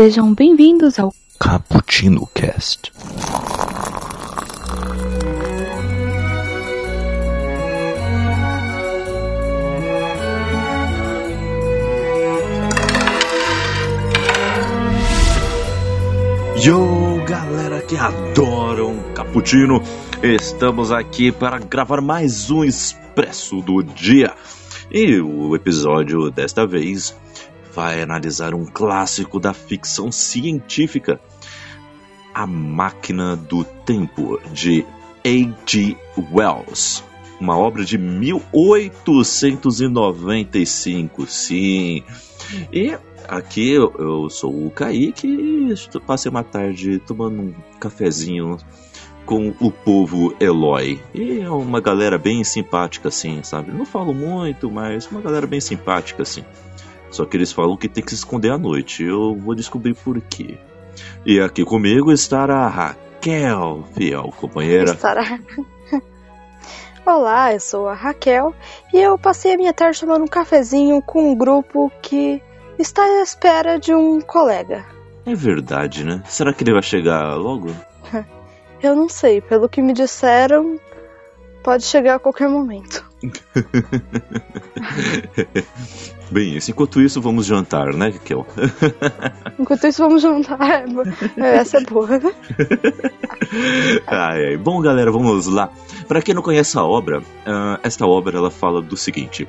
Sejam bem-vindos ao Cappuccino Cast. Yo, galera que adoram cappuccino, estamos aqui para gravar mais um Expresso do Dia. E o episódio desta vez vai analisar um clássico da ficção científica, A Máquina do Tempo, de A.G. Wells. Uma obra de 1895, sim. E aqui eu, eu sou o Kaique e passei uma tarde tomando um cafezinho com o povo Eloy. E é uma galera bem simpática, assim, sabe? Não falo muito, mas uma galera bem simpática, assim. Só que eles falam que tem que se esconder à noite. Eu vou descobrir por quê. E aqui comigo estará a Raquel, fiel companheira. Estará. Olá, eu sou a Raquel e eu passei a minha tarde tomando um cafezinho com um grupo que está à espera de um colega. É verdade, né? Será que ele vai chegar logo? Eu não sei, pelo que me disseram, pode chegar a qualquer momento. Bem, enquanto isso, vamos jantar, né, Raquel? Enquanto isso, vamos jantar. É, essa é boa. Bom, galera, vamos lá. Para quem não conhece a obra, uh, esta obra ela fala do seguinte: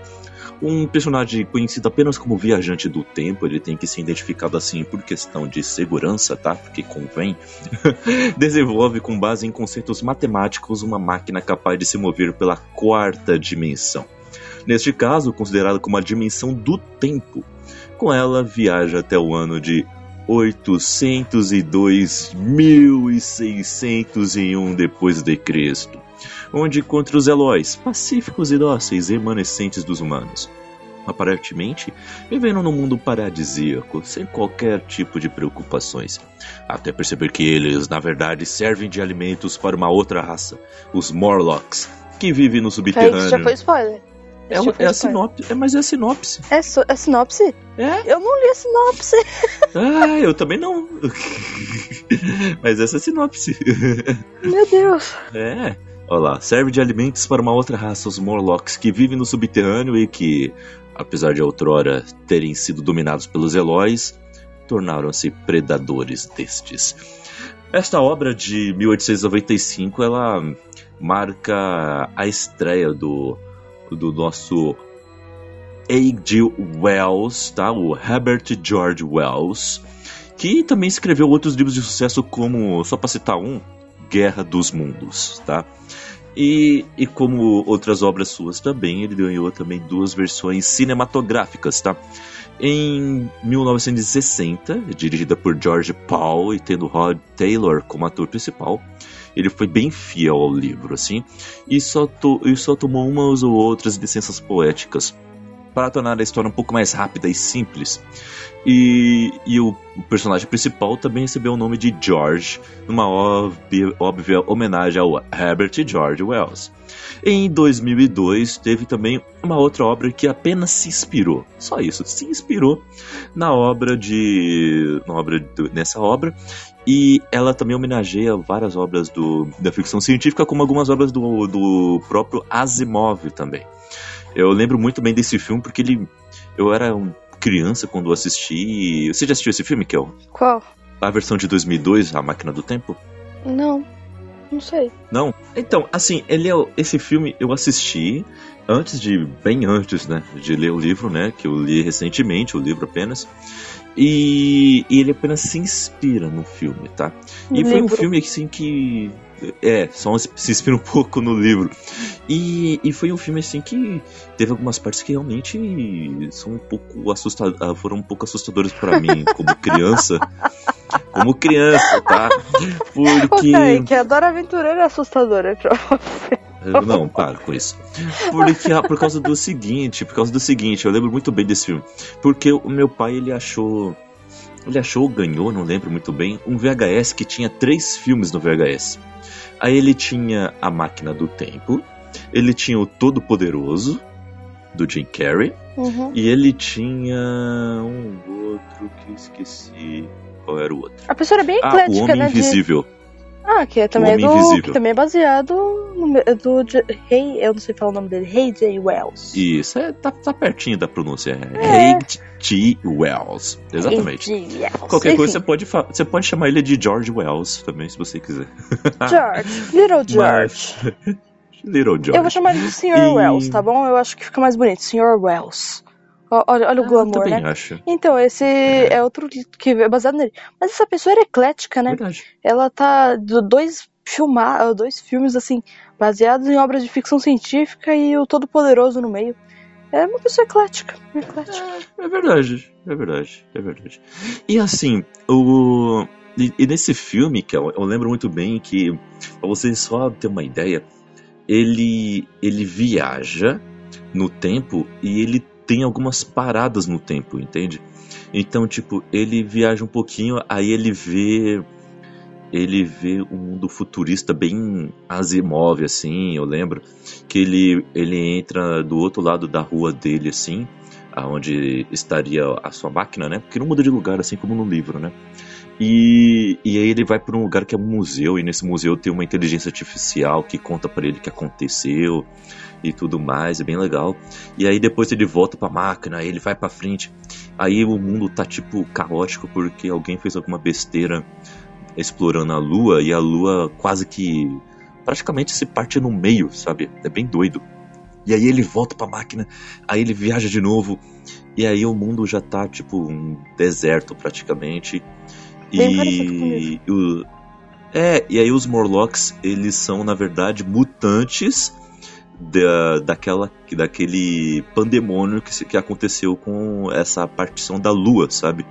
um personagem conhecido apenas como viajante do tempo, ele tem que ser identificado assim por questão de segurança, tá? Porque convém. desenvolve com base em conceitos matemáticos uma máquina capaz de se mover pela quarta dimensão. Neste caso, considerada como a dimensão do tempo. Com ela, viaja até o ano de 802.601 depois de Cristo, onde encontra os Eloys, pacíficos e dóceis remanescentes dos humanos. Aparentemente, vivendo num mundo paradisíaco, sem qualquer tipo de preocupações. Até perceber que eles, na verdade, servem de alimentos para uma outra raça, os Morlocks, que vivem no subterrâneo. Isso já foi spoiler. É, é a sinopse, é, mas é a sinopse. É, so, é sinopse? É? Eu não li a sinopse. Ah, eu também não. mas essa é a sinopse. Meu Deus. É. Olha lá, serve de alimentos para uma outra raça, os Morlocks, que vivem no subterrâneo e que, apesar de outrora terem sido dominados pelos Eloys, tornaram-se predadores destes. Esta obra de 1895, ela marca a estreia do do nosso A.G. Wells, tá? O Herbert George Wells, que também escreveu outros livros de sucesso como, só para citar um, Guerra dos Mundos, tá? E, e como outras obras suas também, ele ganhou também duas versões cinematográficas, tá? Em 1960, dirigida por George Paul e tendo Rod Taylor como ator principal, ele foi bem fiel ao livro, assim, e só, to, e só tomou umas ou outras licenças poéticas para tornar a história um pouco mais rápida e simples. E, e o, personagem principal também recebeu o nome de George, numa óbvia, óbvia homenagem ao Herbert George Wells. Em 2002 teve também uma outra obra que apenas se inspirou, só isso, se inspirou na obra de, na obra nessa obra e ela também homenageia várias obras do, da ficção científica, como algumas obras do, do próprio Asimov também. Eu lembro muito bem desse filme porque ele, eu era um criança quando assisti. Você já assistiu esse filme, Kel? Qual? A versão de 2002, A Máquina do Tempo? Não, não sei. Não? Então, assim, ele é, esse filme eu assisti antes de, bem antes, né, de ler o livro, né, que eu li recentemente, o livro apenas. E, e, ele apenas se inspira no filme, tá? E foi um filme assim que. É, só se inspira um pouco no livro. E, e foi um filme assim que teve algumas partes que realmente são um pouco assustadoras, foram um pouco assustadoras para mim como criança. como criança, tá? Porque. Okay, que adora aventureira é assustadora pra você. Não, para com isso. Porque, por causa do seguinte, por causa do seguinte, eu lembro muito bem desse filme. Porque o meu pai, ele achou. Ele achou, ganhou, não lembro muito bem, um VHS que tinha três filmes no VHS. Aí ele tinha A Máquina do Tempo, ele tinha o Todo Poderoso, do Jim Carrey, uhum. e ele tinha um outro que esqueci. qual era o outro. A pessoa era bem Ah, o eclética, Homem né? de- Invisível. Ah, que é também do. Invisível. Que também é baseado no é do Rei. Eu não sei falar o nome dele. Rei J. Wells. Isso, é, tá, tá pertinho da pronúncia. É. É H.G. Wells. Exatamente. Rei J. Wells. Qualquer coisa você Enfim, pode, você pode chamar ele de George Wells também, se você quiser. George. Little George. Mas- Little George. Eu vou chamar ele de Sr. E- Wells, tá bom? Eu acho que fica mais bonito. Sr. Wells. Olha, olha o Ah, eu glamour, também né? acho. Então, esse é. outro que é baseado nele. Mas essa pessoa era eclética, né? Verdade. Ela tá do dois filmar, dois filmes assim, baseados em obras de ficção científica e o Todo Poderoso no meio. É uma pessoa eclética, eclética. É verdade, é verdade, é verdade. E assim, o. E, e nesse filme, que eu, eu lembro muito bem que, pra vocês só terem uma ideia, ele, ele viaja no tempo e ele tem algumas paradas no tempo, entende? Então, tipo, ele viaja um pouquinho, aí ele vê. Ele vê um mundo futurista bem Asimov, assim, eu lembro. Que ele, ele entra do outro lado da rua dele, assim, aonde estaria a sua máquina, né? Porque não muda de lugar, assim como no livro, né? E, e aí ele vai para um lugar que é um museu, e nesse museu tem uma inteligência artificial que conta para ele o que aconteceu e tudo mais, é bem legal. E aí depois ele volta pra máquina, aí ele vai pra frente. Aí o mundo tá tipo caótico porque alguém fez alguma besteira explorando a lua e a lua quase que praticamente se parte no meio, sabe? É bem doido. E aí ele volta pra máquina, aí ele viaja de novo, e aí o mundo já tá tipo um deserto praticamente. Bem parecido o E o, é, e aí os Morlocks, eles são na verdade mutantes da, daquela, daquele pandemônio que, que aconteceu com essa partição da lua, sabe?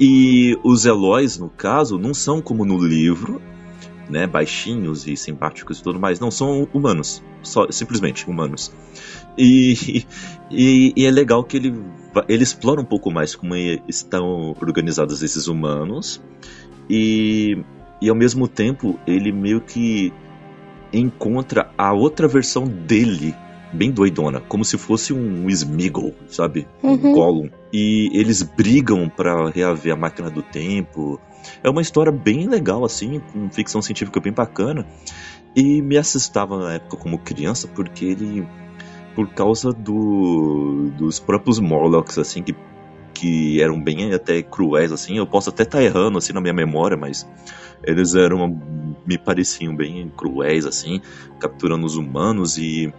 E os Eloys, no caso, não são como no livro, né, baixinhos e simpáticos e tudo mais, não são humanos, só simplesmente humanos. E, e, e é legal que ele, ele explora um pouco mais como é- estão organizados esses humanos e, e ao mesmo tempo ele meio que encontra a outra versão dele bem doidona, como se fosse um Smeagol, sabe? Um Uhum. Gollum. E eles brigam pra reaver a máquina do tempo. É uma história bem legal, assim, com ficção científica bem bacana. E me assustava na época como criança, porque ele. Por causa do, dos próprios Morlocks, assim, que, que eram bem até cruéis, assim. Eu posso até estar errando, assim, na minha memória, mas eles eram. me pareciam bem cruéis, assim, capturando os humanos e.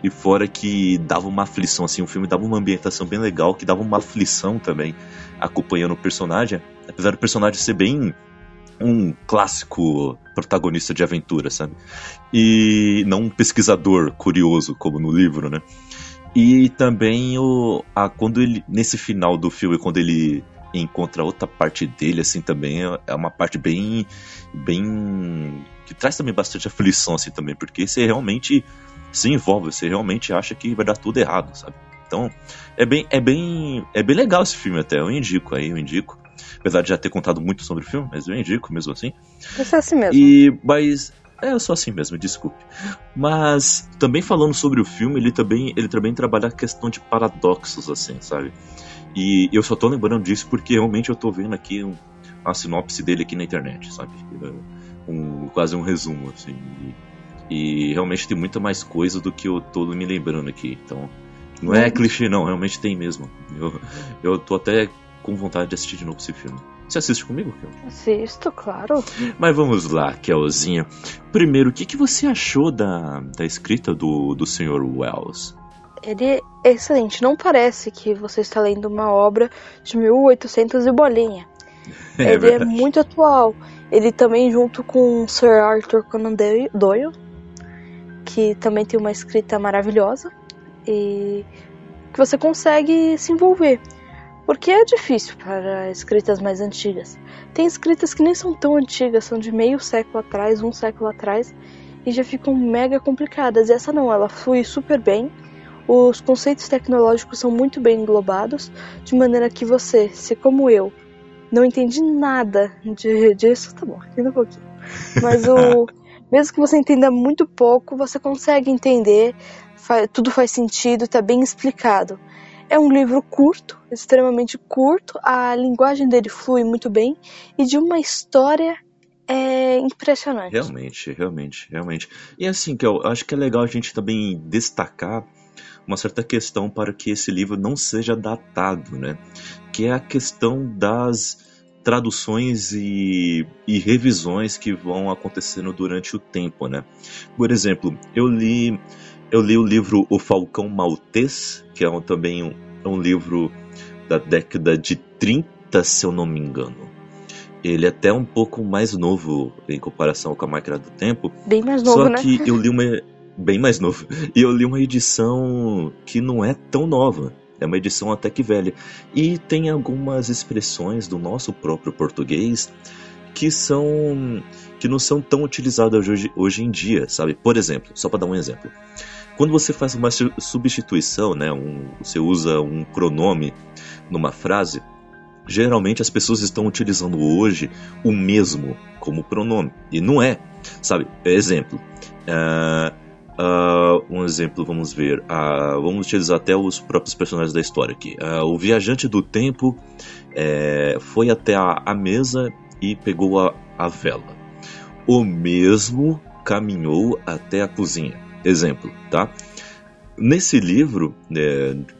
E fora que dava uma aflição, assim, o filme dava uma ambientação bem legal, que dava uma aflição também, acompanhando o personagem. Apesar do personagem ser bem um clássico protagonista de aventura, sabe? E não um pesquisador curioso, como no livro, né? E também o, a, quando ele, nesse final do filme, quando ele encontra outra parte dele, assim, também é- é uma parte bem, bem, que traz também bastante aflição, assim, também, porque você realmente se envolve, você realmente acha que vai dar tudo errado, sabe? Então, é bem, é bem, é bem legal esse filme até, eu indico aí, eu indico. Apesar de já ter contado muito sobre o filme, mas eu indico mesmo assim. Isso é assim mesmo. E, mas, é, eu sou assim mesmo, desculpe. Mas, também falando sobre o filme, ele também, ele também trabalha a questão de paradoxos, assim, sabe? E eu só tô lembrando disso porque realmente eu tô vendo aqui um, a sinopse dele aqui na internet, sabe? Um, quase um resumo, assim. E, e realmente tem muita mais coisa do que eu tô me lembrando aqui. Então, não é clichê, não, realmente tem mesmo. Eu, eu tô até com vontade de assistir de novo esse filme. Você assiste comigo, Kel? Assisto, claro. Mas vamos lá, Kelzinha. Primeiro, o que, que você achou da, da escrita do, do Sr. Wells? Ele é excelente. Não parece que você está lendo uma obra de 1800 e bolinha. ele é verdade. muito atual. Ele também, junto com Sir Arthur Conan Doyle, que também tem uma escrita maravilhosa, e que você consegue se envolver. Porque é difícil para escritas mais antigas. Tem escritas que nem são tão antigas, são de meio século atrás, um século atrás, e já ficam mega complicadas. E essa não, ela flui super bem. Os conceitos tecnológicos são muito bem englobados, de maneira que você, se como eu, não entendi nada de, disso, tá bom, entenda um pouquinho. Mas o. mesmo que você entenda muito pouco, você consegue entender, tudo faz sentido, tá bem explicado. É um livro curto, extremamente curto, a linguagem dele flui muito bem e de uma história é impressionante. Realmente, realmente, realmente. E assim, que eu acho que é legal a gente também destacar uma certa questão para que esse livro não seja datado, né? Que é a questão das traduções e, e revisões que vão acontecendo durante o tempo, né? Por exemplo, eu li eu li o livro O Falcão Maltês, que é um, também um, é um livro da década de 30, se eu não me engano. Ele é até um pouco mais novo em comparação com a Máquina do Tempo. Bem mais novo, só né? que eu li uma. Bem mais novo. E eu li uma edição que não é tão nova. É uma edição até que velha. E tem algumas expressões do nosso próprio português que são que não são tão utilizadas hoje, hoje em dia, sabe? Por exemplo, só para dar um exemplo. Quando você faz uma substituição, né, um, você usa um pronome numa frase, geralmente as pessoas estão utilizando hoje o mesmo como pronome. E não é, sabe? Exemplo. Uh, uh, um exemplo, vamos ver. Uh, vamos utilizar até os próprios personagens da história aqui. o viajante do tempo é, foi até a, a, mesa e pegou a, a vela. O mesmo caminhou até a cozinha. Exemplo, tá? Nesse livro né,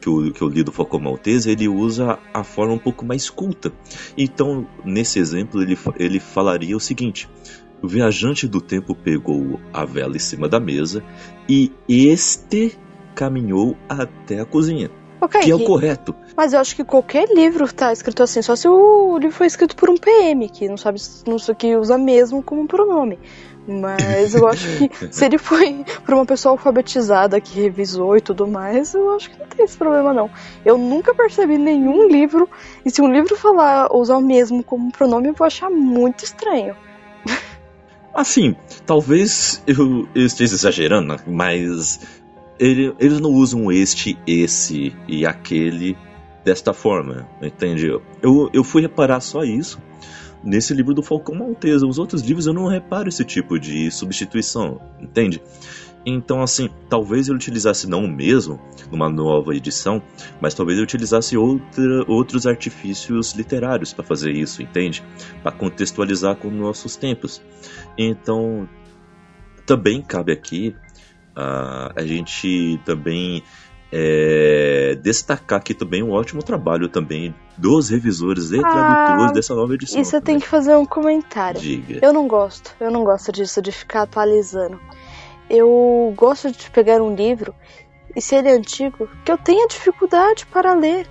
que, eu, que eu li do Falcão Maltese, ele usa a forma um pouco mais culta. Então, nesse exemplo, ele, ele falaria o seguinte: o viajante do tempo pegou a vela em cima da mesa e este caminhou até a cozinha. Okay, que é o correto. Mas eu acho que qualquer livro tá escrito assim, só se o livro foi escrito por um PM, que não sabe, não sei que usa mesmo como pronome. Mas eu acho que se ele foi para uma pessoa alfabetizada que revisou e tudo mais, eu acho que não tem esse problema não. Eu nunca percebi nenhum livro, e se um livro falar usar o mesmo como pronome, eu vou achar muito estranho. Assim, talvez eu, eu esteja exagerando, mas ele, eles não usam este, esse e aquele desta forma, entende? Eu, eu fui reparar só isso nesse livro do Falcão Maltesa. Os outros livros eu não reparo esse tipo de substituição, entende? Então, assim, talvez eu utilizasse não o mesmo numa nova edição, mas talvez eu utilizasse outra, outros artifícios literários para fazer isso, entende? Para contextualizar com nossos tempos. Então, também cabe aqui uh, a gente também é, destacar aqui também um ótimo trabalho também dos revisores e ah, tradutores dessa nova edição. Isso eu tenho que fazer um comentário. Diga. Eu não gosto, eu não gosto disso, de ficar atualizando. Eu gosto de pegar um livro e se ele é antigo, que eu tenha dificuldade para ler,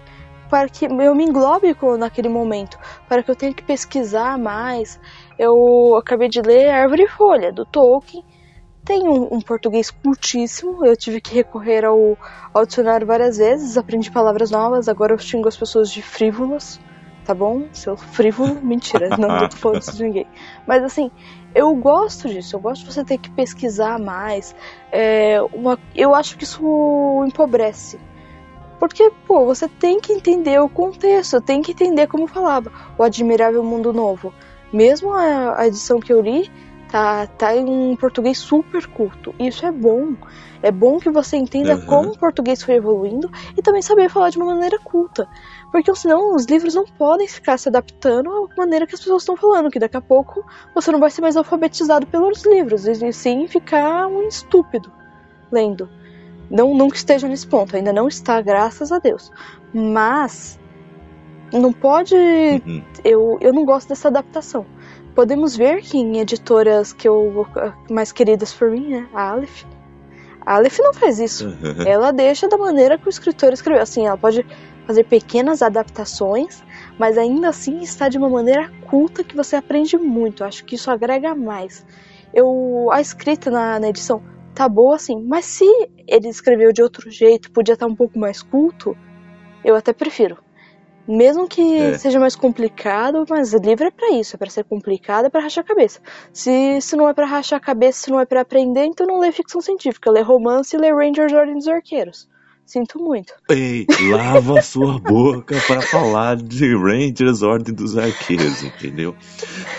para que eu me englobe naquele momento, para que eu tenha que pesquisar mais. Eu acabei de ler Árvore e Folha, do Tolkien, tem um, um, português cultíssimo, eu tive que recorrer ao, ao dicionário várias vezes, aprendi palavras novas, agora eu xingo as pessoas de frívolas, tá bom? Seu frívolo, mentira, não tô falando isso de ninguém. Mas assim, eu gosto disso, eu gosto de você ter que pesquisar mais. É, uma, eu acho que isso empobrece. Porque, pô, você tem que entender o contexto, tem que entender como falava o Admirável Mundo Novo. Mesmo a, a edição que eu li, tá, tá em um português super culto. Isso é bom. É bom que você entenda uhum. como o português foi evoluindo e também saber falar de uma maneira culta. Porque senão os livros não podem ficar se adaptando à maneira que as pessoas estão falando, que daqui a pouco você não vai ser mais alfabetizado pelos livros, e sim ficar um estúpido lendo. Não, nunca esteja nesse ponto, ainda não está, graças a Deus. Mas não pode. Uhum. Eu, eu não gosto dessa adaptação podemos ver que em editoras que eu mais queridas por mim, né, a Aleph, a Aleph não faz isso. Uhum. Ela deixa da maneira que o escritor escreveu. Assim, ela pode fazer pequenas adaptações, mas ainda assim está de uma maneira culta que você aprende muito. Acho que isso agrega mais. Eu a escrita na, na edição tá boa assim, mas se ele escreveu de outro jeito, podia estar um pouco mais culto, eu até prefiro. Mesmo que é. seja mais complicado, mas livro é para isso, é para ser complicado, é para rachar a cabeça. Se, se não é para rachar a cabeça, se não é para aprender, então não lê ficção científica, lê romance e lê Rangers Ordem dos Arqueiros. Sinto muito. Ei, lava sua boca para falar de Rangers Ordem dos Arqueiros, entendeu?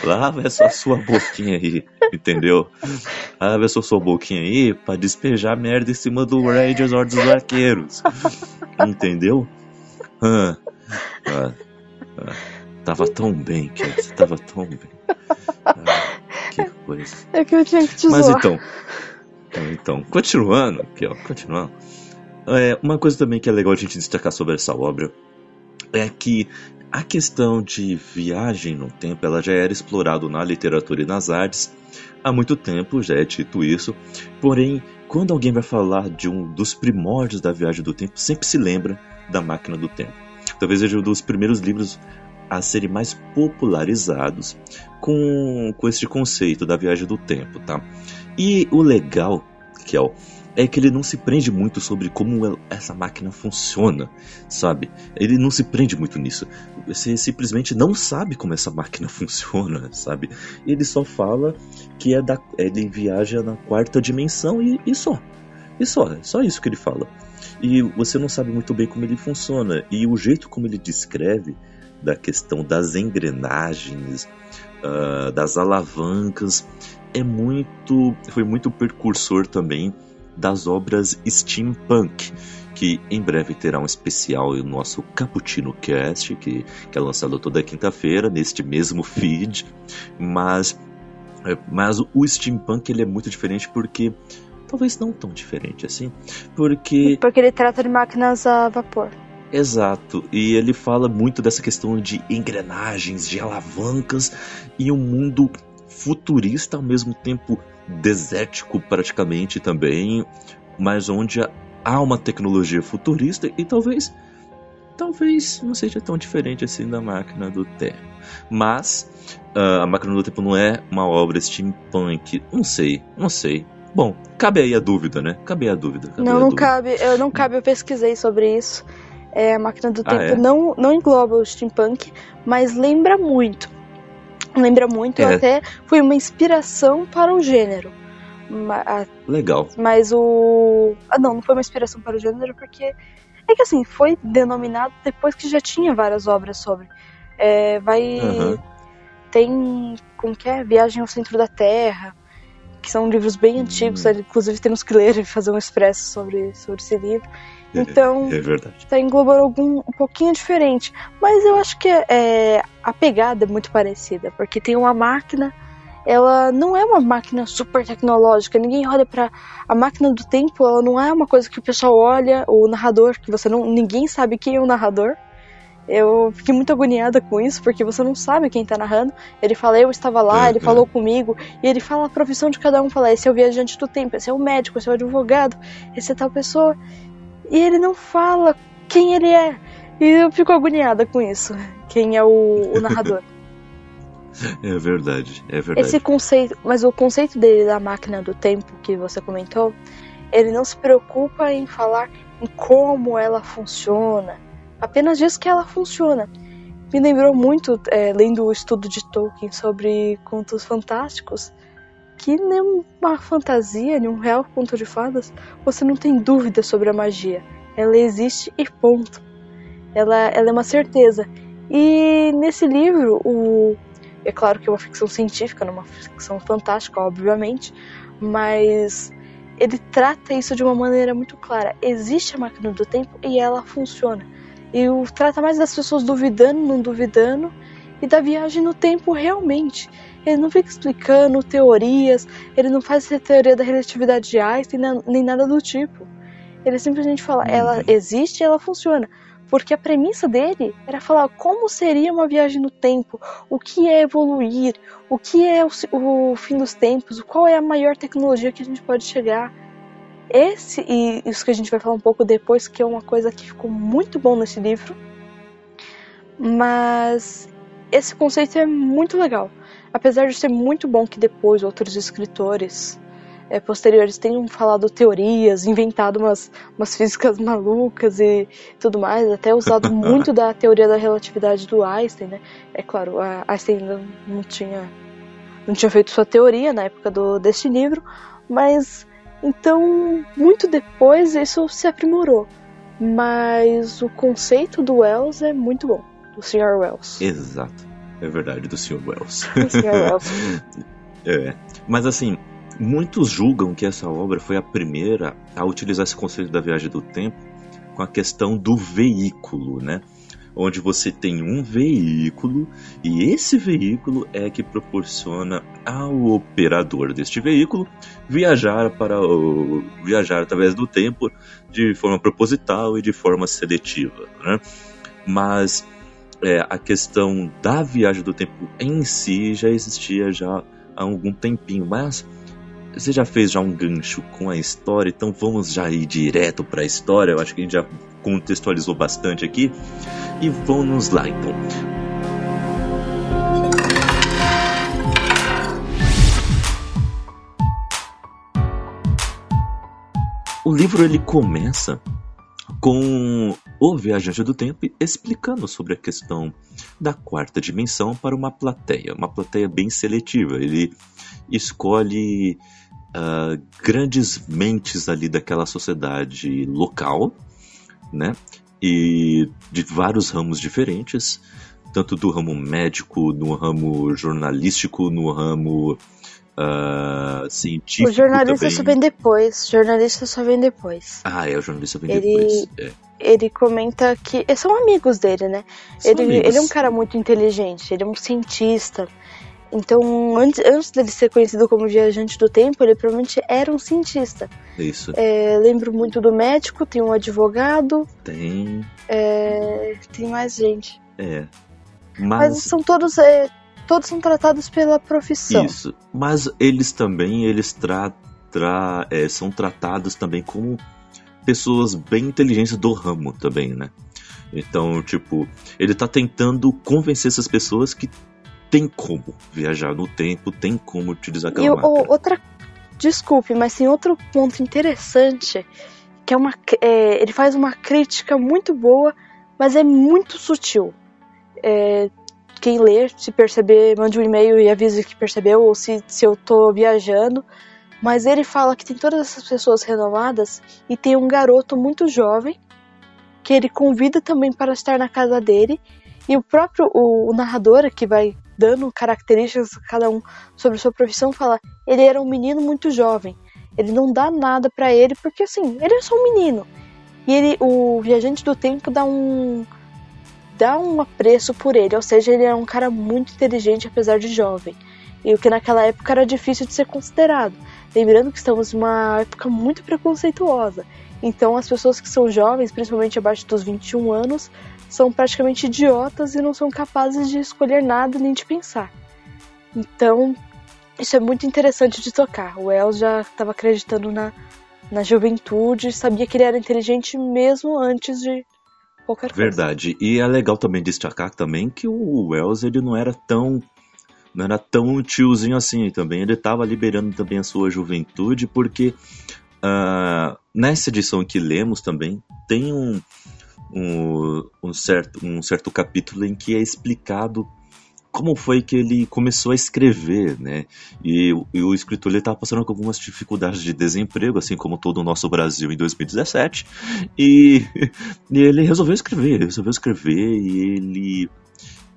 Lava essa sua boquinha aí, entendeu? Lava essa sua boquinha aí para despejar merda em cima do Rangers Ordem dos Arqueiros, entendeu? Ah, ah, ah. Tava tão bem, Cat. Tava tão bem. Ah, que coisa. É que eu tinha que te Mas zoar. então, então, continuando, aqui, ó, continuando. É, uma coisa também que é legal a gente destacar sobre essa obra é que a questão de viagem no tempo ela já era explorado na literatura e nas artes há muito tempo, já é dito isso. Porém, quando alguém vai falar de um dos primórdios da viagem do tempo, sempre se lembra da máquina do tempo. Talvez seja um dos primeiros livros a serem mais popularizados com, com este conceito da viagem do tempo, tá? E o legal, Kel, é que ele não se prende muito sobre como essa máquina funciona, sabe? Ele não se prende muito nisso. Você simplesmente não sabe como essa máquina funciona, sabe? Ele só fala que é da, ele viaja na quarta dimensão e, e só. E só, só isso que ele fala. E você não sabe muito bem como ele funciona. E o jeito como ele descreve da questão das engrenagens, uh, das alavancas, é muito, foi muito precursor também das obras steampunk, que em breve terá um especial no nosso Cappuccino Cast, que, que é lançado toda quinta-feira neste mesmo feed, mas mas o steampunk ele é muito diferente porque talvez não tão diferente assim, porque Porque ele trata de máquinas a vapor. Exato, e ele fala muito dessa questão de engrenagens, de alavancas e um mundo futurista ao mesmo tempo desértico praticamente também, mas onde há uma tecnologia futurista e talvez talvez não seja tão diferente assim da máquina do tempo. Mas uh, a máquina do tempo não é uma obra steampunk, não sei, não sei. Bom, cabe aí a dúvida, né? Cabe a dúvida. Cabe não, a não dúvida. cabe, eu não cabe, eu pesquisei sobre isso. É, a máquina do Ah, tempo é? não, não engloba o steampunk, mas lembra muito. Lembra muito, É. até foi uma inspiração para o gênero. Legal. Mas o. Ah, não, não foi uma inspiração para o gênero, porque. É que assim, foi denominado depois que já tinha várias obras sobre. É, vai. Tem. Como que é? Viagem ao Centro da Terra. Que são livros bem antigos, Hum. inclusive temos que ler e fazer um expresso sobre, sobre esse livro. Então, É verdade. tá englobando algum um pouquinho diferente. Mas eu acho que é, a pegada é muito parecida, porque tem uma máquina, ela não é uma máquina super tecnológica. Ninguém olha pra a máquina do tempo, ela não é uma coisa que o pessoal olha, o narrador, que você não, ninguém sabe quem é o narrador. Eu fiquei muito agoniada com isso, porque você não sabe quem tá narrando. Ele fala, eu estava lá, É, ele é. falou comigo, e ele fala a profissão de cada um, fala, esse é o viajante do tempo, esse é o médico, esse é o advogado, esse é tal pessoa. E ele não fala quem ele é. E eu fico agoniada com isso. Quem é o, o narrador. É verdade. É verdade. Esse conceito, mas o conceito dele da máquina do tempo que você comentou, ele não se preocupa em falar em como ela funciona, apenas diz que ela funciona. Me lembrou muito, é, lendo o estudo de Tolkien sobre contos fantásticos, que nenhuma fantasia, nenhum real conto de fadas, você não tem dúvida sobre a magia. Ela existe e ponto. Ela, ela é uma certeza. E nesse livro, o, é claro que é uma ficção científica, não uma ficção fantástica, obviamente, mas ele trata isso de uma maneira muito clara. Existe a máquina do tempo e ela funciona. E o trata mais das pessoas duvidando, não duvidando, e da viagem no tempo realmente. Ele não fica explicando teorias, ele não faz essa teoria da relatividade de Einstein, nem- nada do tipo. Ele simplesmente fala, ela existe e ela funciona. Porque a premissa dele era falar como seria uma viagem no tempo, o que é evoluir, o que é o, o fim dos tempos, qual é a maior tecnologia que a gente pode chegar. Esse, e isso que a gente vai falar um pouco depois, que é uma coisa que ficou muito bom nesse livro. Mas esse conceito é muito legal. Apesar de ser muito bom que depois outros escritores eh, posteriores tenham falado teorias, inventado umas, umas físicas malucas e tudo mais, até usado muito da teoria da relatividade do Einstein, né? É claro, a Einstein ainda não tinha, não tinha feito sua teoria na época do, deste livro, mas então, muito depois isso se aprimorou. Mas o conceito do Wells é muito bom, do Sr. Wells. Exato. É verdade, do Sr. Wells. Do Sr. Wells. É. Mas assim, muitos julgam que essa obra foi a primeira a utilizar esse conceito da viagem do tempo com a questão do veículo, né? Onde você tem um veículo e esse veículo é que proporciona ao operador deste veículo viajar para o, viajar através do tempo de forma proposital e de forma seletiva, né? Mas é, a questão da viagem do tempo em si já existia já há algum tempinho, mas você já fez já um gancho com a história, então vamos já ir direto para a história. Eu acho que a gente já contextualizou bastante aqui. E vamos lá então. O livro ele começa com o viajante do tempo explicando sobre a questão da quarta dimensão para uma plateia, uma plateia bem seletiva. Ele escolhe uh, grandes mentes ali daquela sociedade local, né? E de vários ramos diferentes, tanto do ramo médico, no ramo jornalístico, no ramo uh, científico. O jornalista também. só vem depois. O jornalista só vem depois. Ah, é, o jornalista vem Ele- depois. É. Ele comenta que. São amigos dele, né? São Ele, amigos. ele é um cara muito inteligente, ele é um cientista. Então, antes, antes dele ser conhecido como viajante do tempo, ele provavelmente era um cientista. Isso. É, lembro muito do médico, tem um advogado, Tem. é, tem mais gente. É. Mas, Mas. são todos, é, todos são tratados pela profissão. Isso. Mas eles também, eles tra tra é, são tratados também como pessoas bem inteligentes do ramo também, né? Então, tipo, ele tá tentando convencer essas pessoas que tem como viajar no tempo, tem como utilizar aquela E o- outra. Desculpe, mas tem outro ponto interessante que é uma. é, ele faz uma crítica muito boa, mas é muito sutil. É, quem ler, se perceber, mande um e-mail e avise que percebeu, ou se, se eu tô viajando. Mas ele fala que tem todas essas pessoas renomadas e tem um garoto muito jovem que ele convida também para estar na casa dele. E o próprio o, o narrador, que vai dando características a cada um sobre sua profissão, fala: ele era um menino muito jovem. Ele não dá nada pra ele, porque assim, ele é só um menino. E ele, o viajante do tempo dá um dá um apreço por ele, ou seja, ele é um cara muito inteligente apesar de jovem. E o que naquela época era difícil de ser considerado. Lembrando que estamos numa época muito preconceituosa. Então as pessoas que são jovens, principalmente abaixo dos 21 anos, são praticamente idiotas e não são capazes de escolher nada nem de pensar. Então, isso é muito interessante de tocar. O El já estava acreditando na, na juventude, sabia que ele era inteligente mesmo antes de qualquer coisa. Verdade. E é legal também destacar também que o Wells ele não era tão não era tão tiozinho assim também. Ele estava liberando também a sua juventude porque ah, nessa edição que lemos também tem um, um, um certo, um certo capítulo em que é explicado como foi que ele começou a escrever, né? E, o- e o escritor ele estava passando com algumas dificuldades de desemprego, assim como todo o nosso Brasil em 2017. E, e ele resolveu escrever, resolveu escrever e ele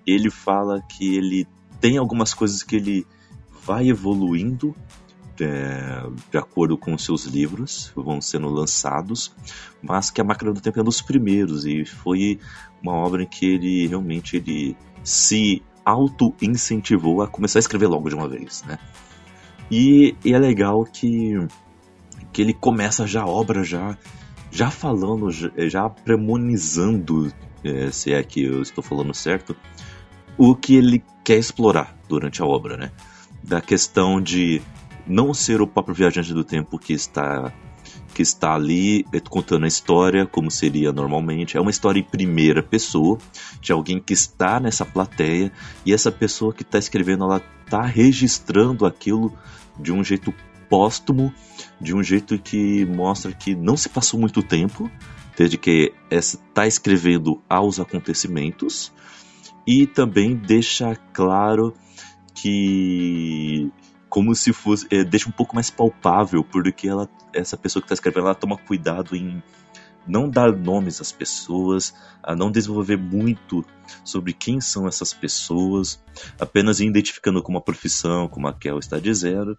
ele fala que ele tem algumas coisas que ele vai evoluindo é, de acordo com seus livros, vão sendo lançados, mas que a Máquina do Tempo é um dos primeiros e foi uma obra em que ele realmente ele se auto-incentivou a começar a escrever logo de uma vez, né? E, e é legal que, que ele começa já a obra já, já falando, já, já premonizando, é, se é que eu estou falando certo, o que ele quer explorar durante a obra, né? Da questão de não ser o próprio viajante do tempo que está que está ali eh, contando a história como seria normalmente. É uma história em primeira pessoa de alguém que está nessa plateia e essa pessoa que está escrevendo ela está registrando aquilo de um jeito póstumo, de um jeito que mostra que não se passou muito tempo desde que está escrevendo aos acontecimentos e também deixa claro que como se fosse é, deixa um pouco mais palpável porque ela essa pessoa que está escrevendo ela toma cuidado em não dar nomes às pessoas, a não desenvolver muito sobre quem são essas pessoas, apenas identificando como uma profissão, como a Kel está dizendo.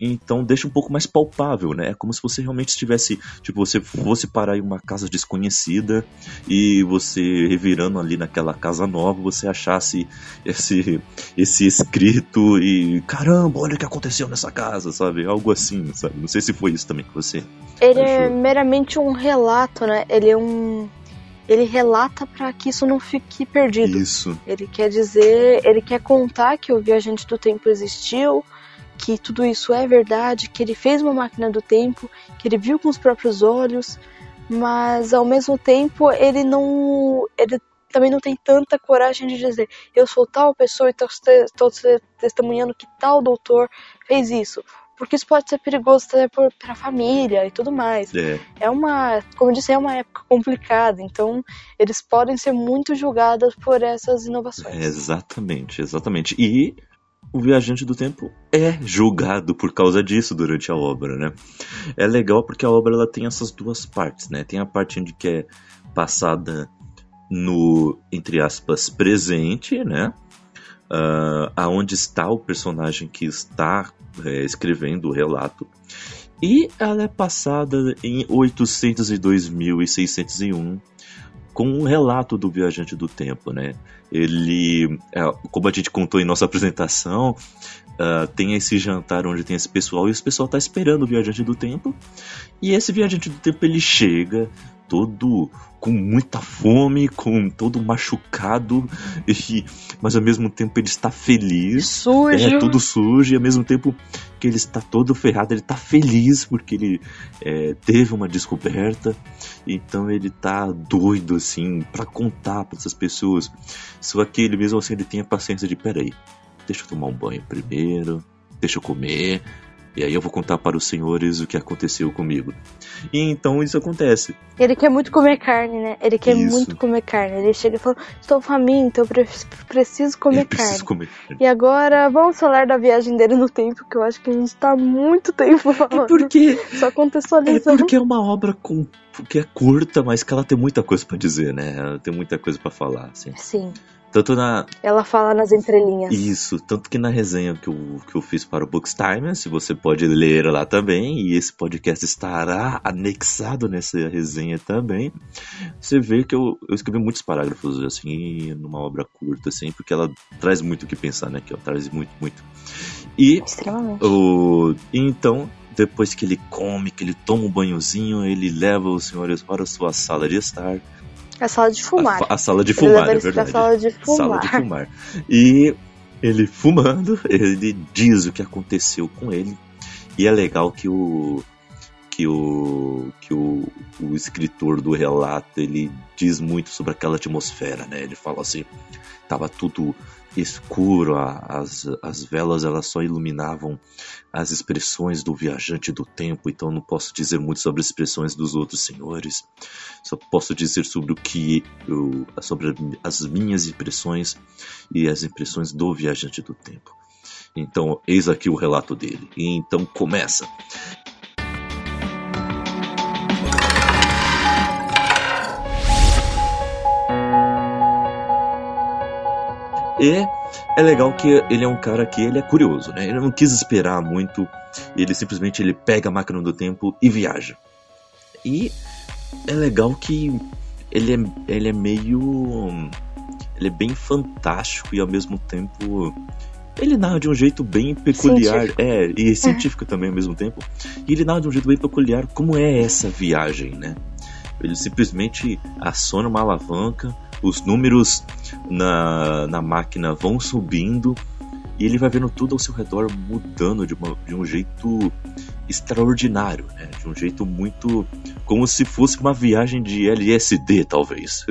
Então deixa um pouco mais palpável, né? É como se você realmente estivesse, tipo, você fosse parar em uma casa desconhecida e você revirando ali naquela casa nova, você achasse esse esse escrito e caramba, olha o que aconteceu nessa casa, sabe? Algo assim, sabe? Não sei se foi isso também que você. Ele é achou. é meramente um relato, né? Ele é um ele relata para que isso não fique perdido. Isso. Ele quer dizer, ele quer contar que o viajante do tempo existiu, que tudo isso é verdade, que ele fez uma máquina do tempo, que ele viu com os próprios olhos, mas ao mesmo tempo ele não, ele também não tem tanta coragem de dizer eu sou tal pessoa e estou testemunhando que tal doutor fez isso porque isso pode ser perigoso até para a família e tudo mais. É. é uma, como eu disse, é uma época complicada, então eles podem ser muito julgados por essas inovações. É, exatamente, exatamente. E o viajante do tempo é julgado por causa disso durante a obra, né? É legal porque a obra ela tem essas duas partes, né? Tem a parte onde que é passada no entre aspas presente, né? uh, aonde está o personagem que está é, escrevendo o relato. E ela é passada em 802.601 com um relato do viajante do tempo, né? Ele, é, como a gente contou em nossa apresentação, uh, tem esse jantar onde tem esse pessoal e esse pessoal está esperando o viajante do tempo. E esse viajante do tempo ele chega todo com muita fome, com todo machucado, e, mas ao mesmo tempo ele está feliz. Sujo. É, tudo sujo, e ao mesmo tempo que ele está todo ferrado, ele está feliz porque ele é, teve uma descoberta. Então ele está doido, assim, para contar para essas pessoas. Só que ele mesmo assim ele tem a paciência de: peraí, deixa eu tomar um banho primeiro, deixa eu comer e aí eu vou contar para os senhores o que aconteceu comigo. E então isso acontece. Ele quer muito comer carne, né? Ele quer isso. muito comer carne. Ele chega e fala: Estou faminto, eu preciso comer carne. Preciso comer carne. E agora vamos falar da viagem dele no tempo, que eu acho que a gente está muito tempo falando. É porque. Só contextualizando. É porque é uma obra com que é curta, mas que ela tem muita coisa para dizer, né? Ela tem muita coisa para falar, assim. Sim. Tanto na. Ela fala nas entrelinhas. Isso, tanto que na resenha que eu, que eu fiz para o Bookstime, se você pode ler lá também, e esse podcast estará anexado nessa resenha também. Você vê que eu, eu escrevi muitos parágrafos, assim, numa obra curta, assim, porque ela traz muito o que pensar, né? Que ela traz muito, muito. E. Extremamente. O, então, depois que ele come, que ele toma um banhozinho, ele leva os senhores para a sua sala de estar a sala de fumar. A, a sala de fumar, é verdade. A sala de fumar. Sala de fumar. E ele fumando, ele diz o que aconteceu com ele. E é legal que o que o que o, o escritor do relato ele diz muito sobre aquela atmosfera, né? Ele fala assim, tava tudo escuro, as, as velas elas só iluminavam as expressões do viajante do tempo, então não posso dizer muito sobre as expressões dos outros senhores. Só posso dizer sobre o que eu, sobre as minhas impressões e as impressões do viajante do tempo. Então, eis aqui o relato dele. E então começa. E é legal que ele é um cara que ele é curioso, né? Ele não quis esperar muito, ele simplesmente ele pega a máquina do tempo e viaja. E é legal que ele é, ele é meio ele é bem fantástico e ao mesmo tempo ele narra de um jeito bem peculiar, científico. é, e científico também ao mesmo tempo. E ele narra de um jeito bem peculiar como é essa viagem, né? Ele simplesmente aciona uma alavanca, os números na, na máquina vão subindo e ele vai vendo tudo ao seu redor mudando de, uma, de um jeito extraordinário, né? de um jeito muito. como se fosse uma viagem de LSD, talvez.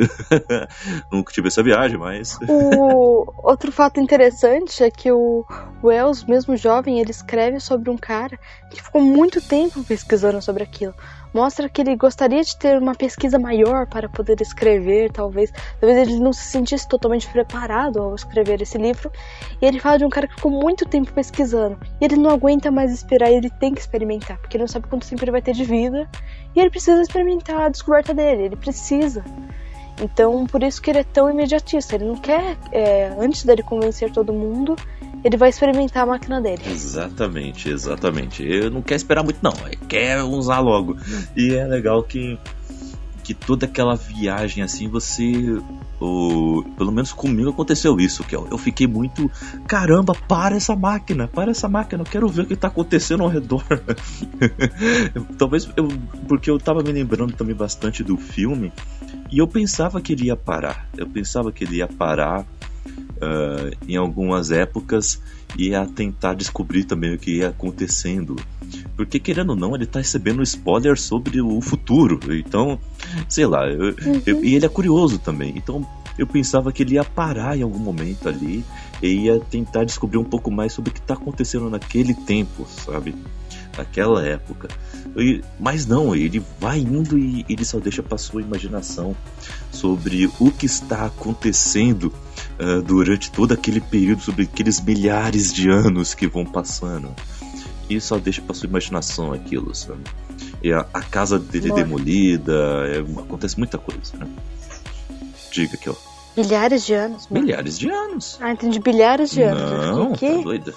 Nunca tive essa viagem, mas. o outro fato interessante é que o Wells, mesmo jovem, ele escreve sobre um cara que ficou muito tempo pesquisando sobre aquilo. Mostra que ele gostaria de ter uma pesquisa maior para poder escrever, talvez. Talvez ele não se sentisse totalmente preparado ao escrever esse livro. E ele fala de um cara que ficou muito tempo pesquisando. E ele não aguenta mais esperar, ele tem que experimentar, porque ele não sabe quanto tempo ele vai ter de vida. E ele precisa experimentar a descoberta dele, ele precisa. Então, por isso que ele é tão imediatista. Ele não quer, é, antes dele convencer todo mundo, ele vai experimentar a máquina dele. Exatamente, exatamente. Ele não quer esperar muito, não. Ele quer usar logo. E é legal que, que toda aquela viagem assim, você. Pelo menos comigo aconteceu isso, que eu, eu fiquei muito. Caramba, para essa máquina, para essa máquina, eu quero ver o que está acontecendo ao redor. Talvez eu, porque eu estava me lembrando também bastante do filme e eu pensava que ele ia parar. Eu pensava que ele ia parar uh, em algumas épocas e a tentar descobrir também o que ia acontecendo. Porque, querendo ou não, ele está recebendo spoiler sobre o futuro. Então, sei lá. Eu, uhum. eu, e ele é curioso também. Então, eu pensava que ele ia parar em algum momento ali e ia tentar descobrir um pouco mais sobre o que está acontecendo naquele tempo, sabe? Naquela época. E, mas não, ele vai indo e ele só deixa para sua imaginação sobre o que está acontecendo uh, durante todo aquele período, sobre aqueles milhares de anos que vão passando. E só deixa para sua imaginação aquilo, sabe? E a, a casa dele é demolida, é, acontece muita coisa, né? Diga aqui, ó. Milhares de anos? Mano. Milhares de anos. Ah, entendi. Bilhares de anos. Não, tá doida.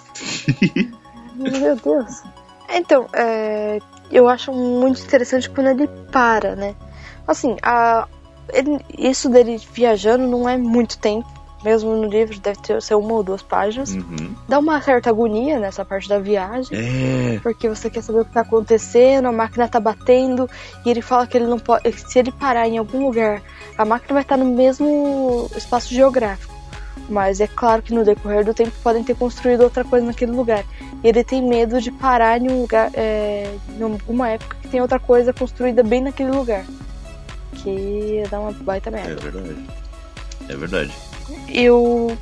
Meu Deus. Então, é, eu acho muito interessante quando ele para, né? Assim, a, ele, isso dele viajando não é muito tempo mesmo no livro deve ter, ser uma ou duas páginas. Uhum. Dá uma certa agonia nessa parte da viagem. É. Porque você quer saber o que tá acontecendo, a máquina tá batendo, e ele fala que ele não pode. Se ele parar em algum lugar, a máquina vai estar no mesmo espaço geográfico. Mas é claro que no decorrer do tempo podem ter construído outra coisa naquele lugar. E ele tem medo de parar em um lugar, é, em alguma época que tem outra coisa construída bem naquele lugar. Que dá uma baita merda. É verdade. É verdade eu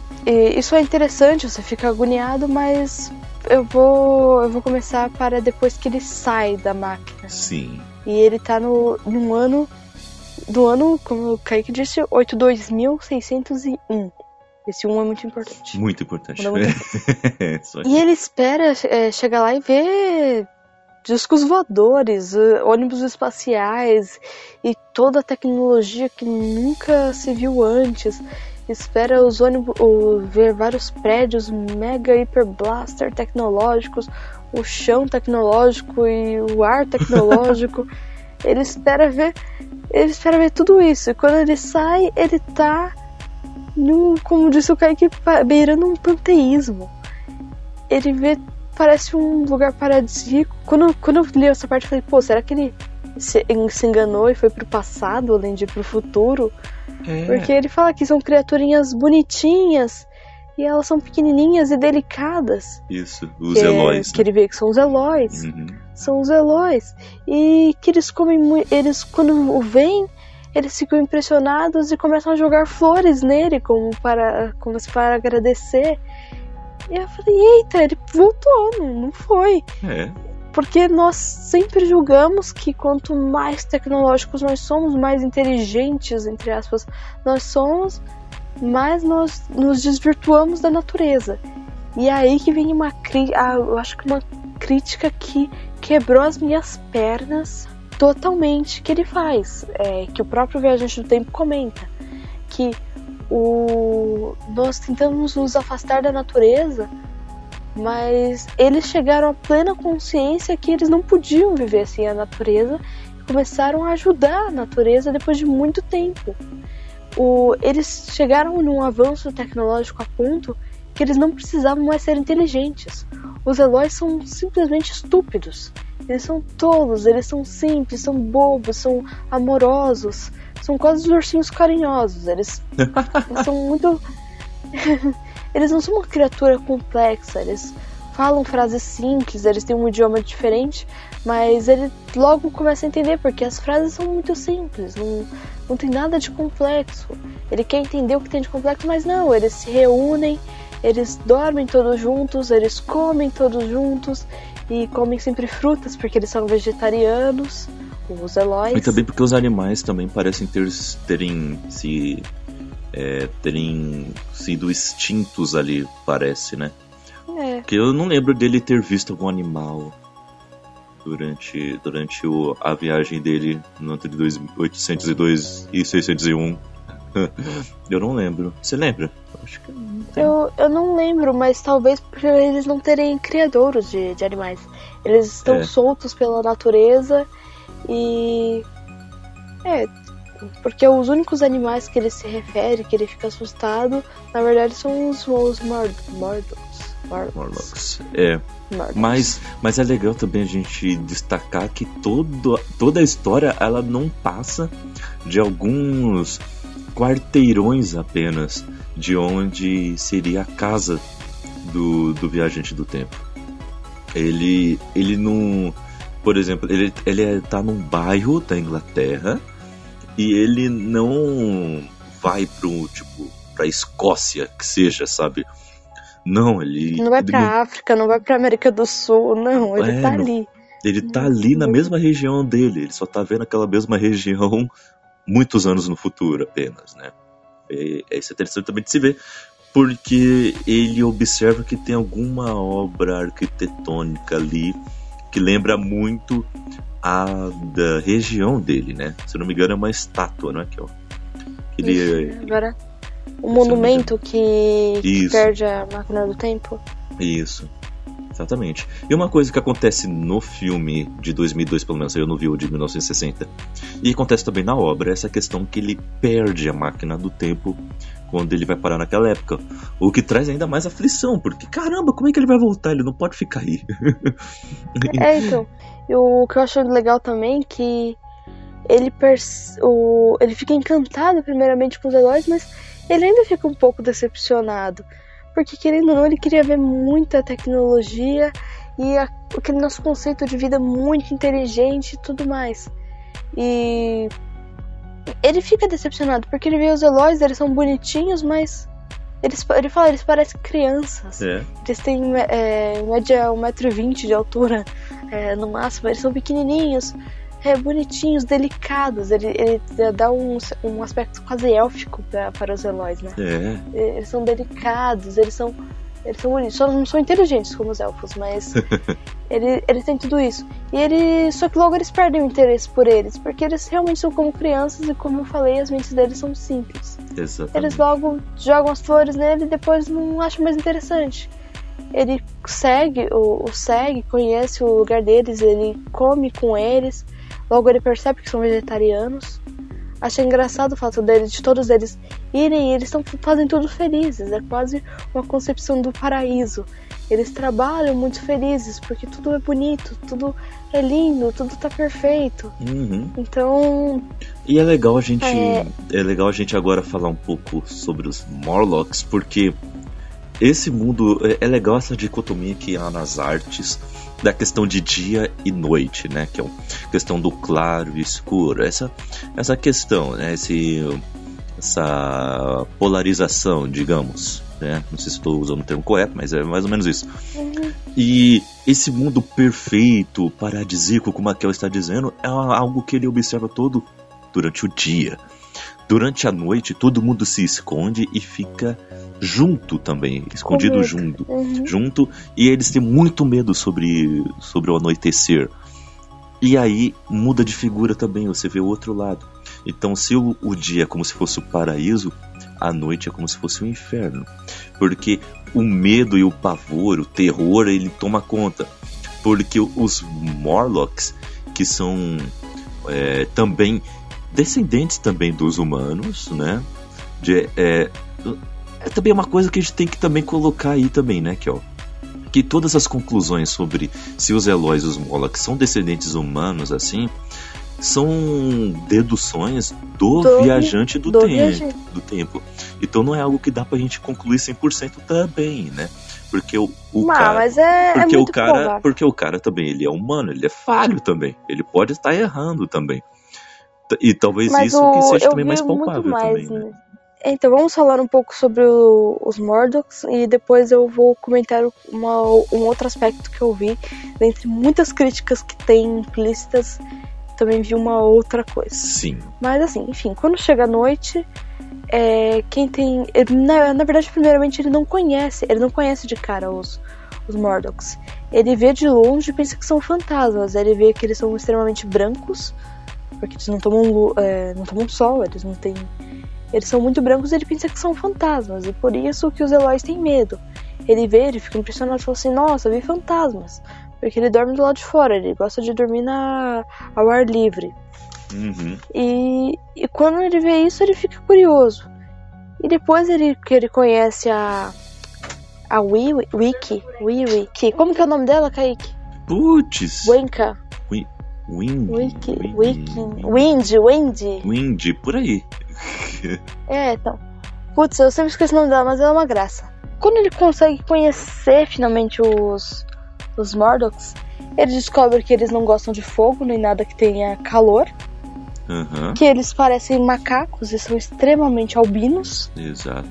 isso é interessante, você fica agoniado, mas eu vou eu vou começar para depois que ele sai da máquina. Sim. E ele tá no num ano do ano, como o Kaique disse, 82601. Esse 1 é muito importante. Muito importante. Muito importante. e ele espera é, chegar lá e ver discos voadores, ônibus espaciais e toda a tecnologia que nunca se viu antes espera os ônibus ver vários prédios mega hiper blaster tecnológicos, o chão tecnológico e o ar tecnológico. ele espera ver, ele espera ver tudo isso. E quando ele sai, ele tá num, como disse o Kaique, beirando um panteísmo. Ele vê, parece um lugar paradisíaco. Quando, quando eu li essa parte, eu falei, pô, será que ele se, se enganou e foi pro passado, além de ir pro futuro? É. Porque ele fala que são criaturinhas bonitinhas e elas são pequenininhas e delicadas. Isso, os que, Eloys. Né? Que ele vê que são os Eloys. Uhum. São os Eloys. E que eles comem muito. Eles, quando o veem, eles ficam impressionados e começam a jogar flores nele, como para, como para agradecer. E eu falei, eita, ele voltou, não, não foi. É. Porque nós sempre julgamos que quanto mais tecnológicos nós somos, mais inteligentes, entre aspas, nós somos, mais nós nos desvirtuamos da natureza. E é aí que vem uma ah, eu acho que uma crítica que quebrou as minhas pernas totalmente que ele faz, é, que o próprio viajante do tempo comenta, que o nós tentamos nos afastar da natureza mas eles chegaram à plena consciência que eles não podiam viver assim a natureza e começaram a ajudar a natureza depois de muito tempo. O, eles chegaram num avanço tecnológico a ponto que eles não precisavam mais ser inteligentes. Os Eloys são simplesmente estúpidos. Eles são tolos, eles são simples, são bobos, são amorosos, são quase os ursinhos carinhosos. Eles, eles são muito. Eles não são uma criatura complexa, eles falam frases simples, eles têm um idioma diferente, mas ele logo começa a entender porque as frases são muito simples, não, não tem nada de complexo. Ele quer entender o que tem de complexo, mas não, eles se reúnem, eles dormem todos juntos, eles comem todos juntos e comem sempre frutas porque eles são vegetarianos os Eloys. E também porque os animais também parecem ter, terem se é, terem sido extintos ali, parece, né? É. Porque eu não lembro dele ter visto algum animal durante, durante o, a viagem dele no entre 802 e 601. eu não lembro. Você lembra? Acho que não eu, eu não lembro, mas talvez por eles não terem criadouros de, de animais. Eles estão é. soltos pela natureza e. É, porque os únicos animais que ele se refere, que ele fica assustado, na verdade são os, os Mordocks. Morlocks. É. Mas, mas é legal também a gente destacar que todo, toda a história ela não passa de alguns quarteirões apenas de onde seria a casa do, do viajante do tempo. Ele, ele não. Por exemplo, ele, ele é, tá num bairro da Inglaterra e ele não vai pro, tipo, pra Escócia, que seja, sabe? Não, ele. Não vai pra não... África, não vai pra América do Sul, não, ele é, tá não, ali. Ele tá ali na mesma região dele, ele só tá vendo aquela mesma região muitos anos no futuro apenas, né? E, isso é interessante também de se ver, porque ele observa que tem alguma obra arquitetônica ali que lembra muito a da região dele, né? Se não me engano é uma estátua, né? Que, ó, que ele, Isso, agora o monumento que, que perde a máquina do tempo. Isso. Exatamente. E uma coisa que acontece no filme de 2002, pelo menos eu não vi o de 1960, e acontece também na obra, é essa questão que ele perde a máquina do tempo quando ele vai parar naquela época. O que traz ainda mais aflição, porque caramba, como é que ele vai voltar? Ele não pode ficar aí. é, então. E o que eu acho legal também é que ele, o... ele fica encantado primeiramente com os heróis, mas ele ainda fica um pouco decepcionado. Porque, querendo ou não, ele queria ver muita tecnologia e a, aquele nosso conceito de vida muito inteligente e tudo mais. E ele fica decepcionado porque ele vê os Eloys, eles são bonitinhos, mas eles, ele fala, eles parecem crianças. É. Eles têm é, em média 1,20m de altura, é, no máximo, eles são pequenininhos é, bonitinhos, delicados. Ele, ele dá um, um aspecto quase élfico pra, para os Eloys, né? É. Eles são delicados, eles são. Eles são bonitos. Só não são inteligentes como os elfos, mas ele, eles têm tudo isso. E ele. Só que logo eles perdem o interesse por eles, porque eles realmente são como crianças e como eu falei, as mentes deles são simples. Exatamente. Eles logo jogam as flores nele e depois não acham mais interessante ele segue o, o, segue, conhece o lugar deles, ele come com eles, Logo ele percebe que são vegetarianos. Acha engraçado o fato deles, de todos eles irem e eles estão fazem tudo felizes. É quase uma concepção do paraíso. Eles trabalham muito felizes porque tudo é bonito, tudo é lindo, tudo tá perfeito. Uhum. Então. E é legal a gente. É... é legal a gente agora falar um pouco sobre os Morlocks, porque esse mundo é, é legal essa dicotomia que há nas artes da questão de dia e noite, né? Que é a questão do claro e escuro. Essa, essa questão, né? Esse, essa polarização, digamos. Né? Não sei se estou usando o termo correto, mas é mais ou menos isso. Uhum. E esse mundo perfeito, paradisíaco, como a Kel está dizendo, é algo que ele observa todo durante o dia. Durante a noite, todo mundo se esconde e fica junto também, escondido junto, uhum. junto, e eles têm muito medo sobre, sobre o anoitecer. E aí muda de figura também, você vê o outro lado. Então, se o, o dia é como se fosse o paraíso, a noite é como se fosse o inferno. Porque o medo e o pavor, o terror, ele toma conta. Porque os Morlocks, que são é, também descendentes também dos humanos, né? De, é, é também uma coisa que a gente tem que também colocar aí também, né, Kel? Que todas as conclusões sobre se os Eloys e os Moloch são descendentes humanos, assim, são deduções do, do viajante do, do, tempo, viajante. do tempo. Então não é algo que dá pra gente concluir 100% também, né? Porque o, o mas, cara, mas é, porque é o cara, provável. porque o cara também, ele é humano, ele é falho também. Ele pode estar errando também. E talvez Mas isso o, que seja também mais palpável mais, também, né? Então vamos falar um pouco sobre o, os Mordocks e depois eu vou comentar uma, um outro aspecto que eu vi, dentre muitas críticas que tem implícitas também viu uma outra coisa. Sim. Mas assim, enfim, quando chega a noite, é, quem tem. ele- na, na verdade, primeiramente, ele não conhece, ele não conhece de cara os, os Morlocks. Ele vê de longe e pensa que são fantasmas. Ele vê que eles são extremamente brancos, porque eles não tomam, é, não tomam sol, eles não têm. Eles são muito brancos e ele pensa que são fantasmas, e por isso que os Eloys têm medo. Ele vê, ele fica impressionado e fala assim: Nossa, vi fantasmas. Porque ele dorme do lado de fora, ele gosta de dormir na, ao ar livre. Uhum. E, e quando ele vê isso, ele fica curioso. E depois ele, que ele conhece a. A Wiki. Wiki. Como que é o nome dela, Kaique? Putz. Wenka. Wind. Wiki. Wind. Wiki. Wind. Wind. Wind, por aí. É, então. Putz, eu sempre esqueço o nome dela, mas ela é uma graça. Quando ele consegue conhecer finalmente os, os Mordocks, ele descobre que eles não gostam de fogo nem nada que tenha calor, Aham. que eles parecem macacos e são extremamente albinos. Exato.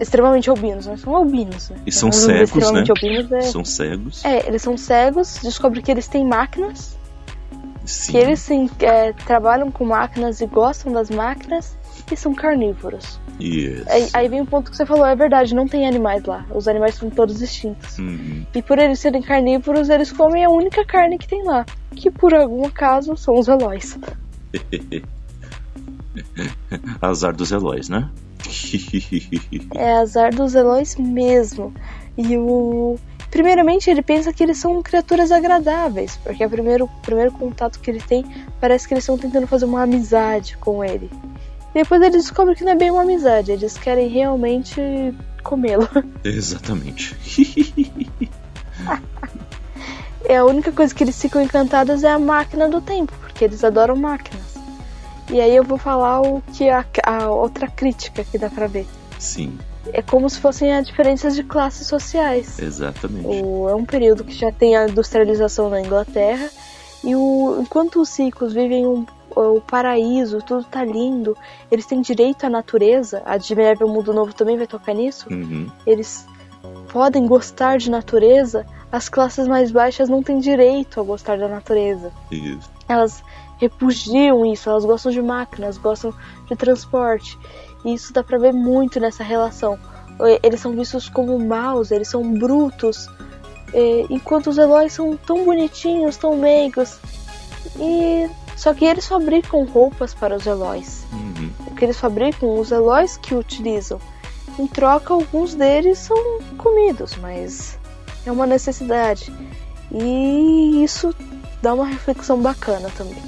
Extremamente albinos, mas são albinos, né? E são cegos, né? albinos é... São cegos. é, eles são cegos, descobre que eles têm máquinas, Sim. que eles sim, é, trabalham com máquinas e gostam das máquinas e são carnívoros. Isso. Aí, aí vem o ponto que você falou, é verdade, não tem animais lá. Os animais são todos extintos. Uhum. E por eles serem carnívoros, eles comem a única carne que tem lá. Que por algum acaso são os Eloys. Azar dos Eloys, né? É azar dos Eloys mesmo. E o. Primeiramente, ele pensa que eles são criaturas agradáveis, porque o primeiro, primeiro contato que ele tem parece que eles estão tentando fazer uma amizade com ele. Depois ele descobre que não é bem uma amizade, eles querem realmente comê-lo. Exatamente. É a única coisa que eles ficam encantados é a máquina do tempo, porque eles adoram máquinas. E aí eu vou falar o que a, a outra crítica que dá pra ver. Sim, É como se fossem as diferenças de classes sociais. exatamente. O- é um período que já tem a industrialização na Inglaterra e o, enquanto os ricos vivem um, o paraíso, tudo tá lindo, eles têm direito à natureza. A Admirável Mundo Novo também vai tocar nisso. Uhum. Eles podem gostar de natureza. As classes mais baixas não têm direito a gostar da natureza. Isso. Elas repudiam isso, elas gostam de máquinas, gostam de transporte. E isso dá pra ver muito nessa relação. Eles são vistos como maus, eles são brutos, enquanto os Eloys são tão bonitinhos, tão meigos. E só que eles fabricam roupas para os Eloys. Uhum. O que eles fabricam, os Eloys que utilizam. Em troca, alguns deles são comidos, mas é uma necessidade. E isso dá uma reflexão bacana também.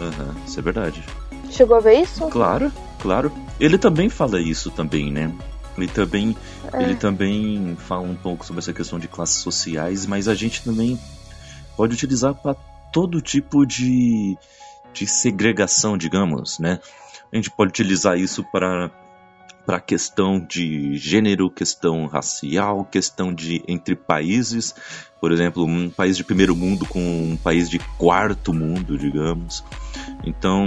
Aham, isso é verdade. Chegou a ver isso? Claro, claro. Ele também fala isso também, né? Ele também, É. ele também fala um pouco sobre essa questão de classes sociais, mas a gente também pode utilizar para todo tipo de, de segregação, digamos, né? A gente pode utilizar isso para para questão de gênero, questão racial, questão de entre países, por exemplo, um país de primeiro mundo com um país de quarto mundo, digamos. Então,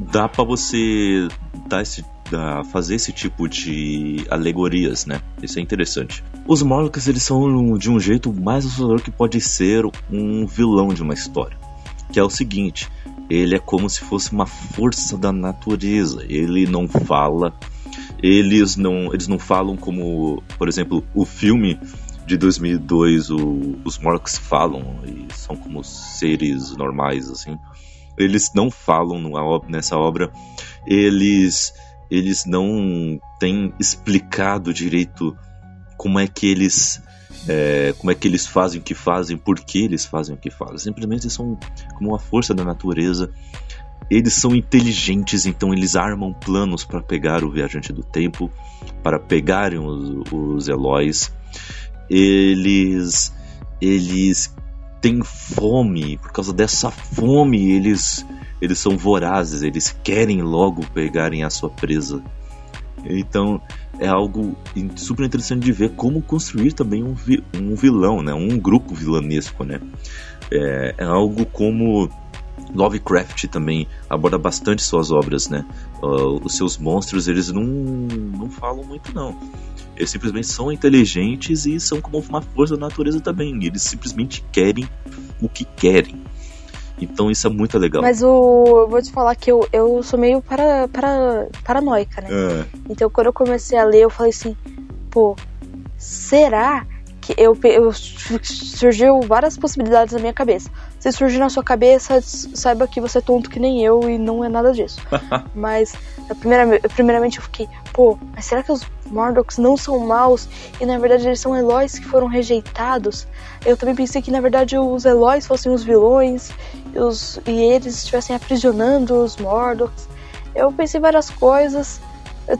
dá para você dar esse, dar- fazer esse tipo de alegorias, né? Isso é interessante. Os Morlocks, eles são de um jeito mais assustador que pode ser um vilão de uma história. Que é o seguinte, ele é como se fosse uma força da natureza. Ele não fala, eles não, eles não falam como, por exemplo, o filme de 2002, o- os Morlocks falam e são como seres normais, assim eles não falam nessa obra, eles eles não têm explicado direito como é que eles é, como é que eles fazem o que fazem, por que eles fazem o que fazem. Simplesmente são como uma força da natureza. Eles são inteligentes, então eles armam planos para pegar o viajante do tempo, para pegarem os, os. Eles eles têm fome, por causa dessa fome eles eles são vorazes, eles querem logo pegarem a sua presa. Então é algo super interessante de ver como construir também um, vi- um vilão, né? um grupo vilanesco. Né? É, é algo como Lovecraft também aborda bastante suas obras. Né? Ah, os seus monstros eles não, não falam muito não. Eles simplesmente são inteligentes e são como uma força da natureza também. Eles simplesmente querem o que querem. Então isso é muito legal. Mas o, eu vou te falar que eu, eu sou meio para, para, paranoica, né? É. Então quando eu comecei a ler, eu falei assim, pô, será que eu, eu surgiu várias possibilidades na minha cabeça. Se surgir na sua cabeça, saiba que você é tonto que nem eu e não é nada disso. mas primeira, primeiramente eu fiquei, pô, mas será que os Mordocks não são maus e na verdade eles são Eloys que foram rejeitados? Eu também pensei que na verdade os Eloys fossem os vilões e, os, e eles estivessem aprisionando os Mordocks. Eu pensei várias coisas,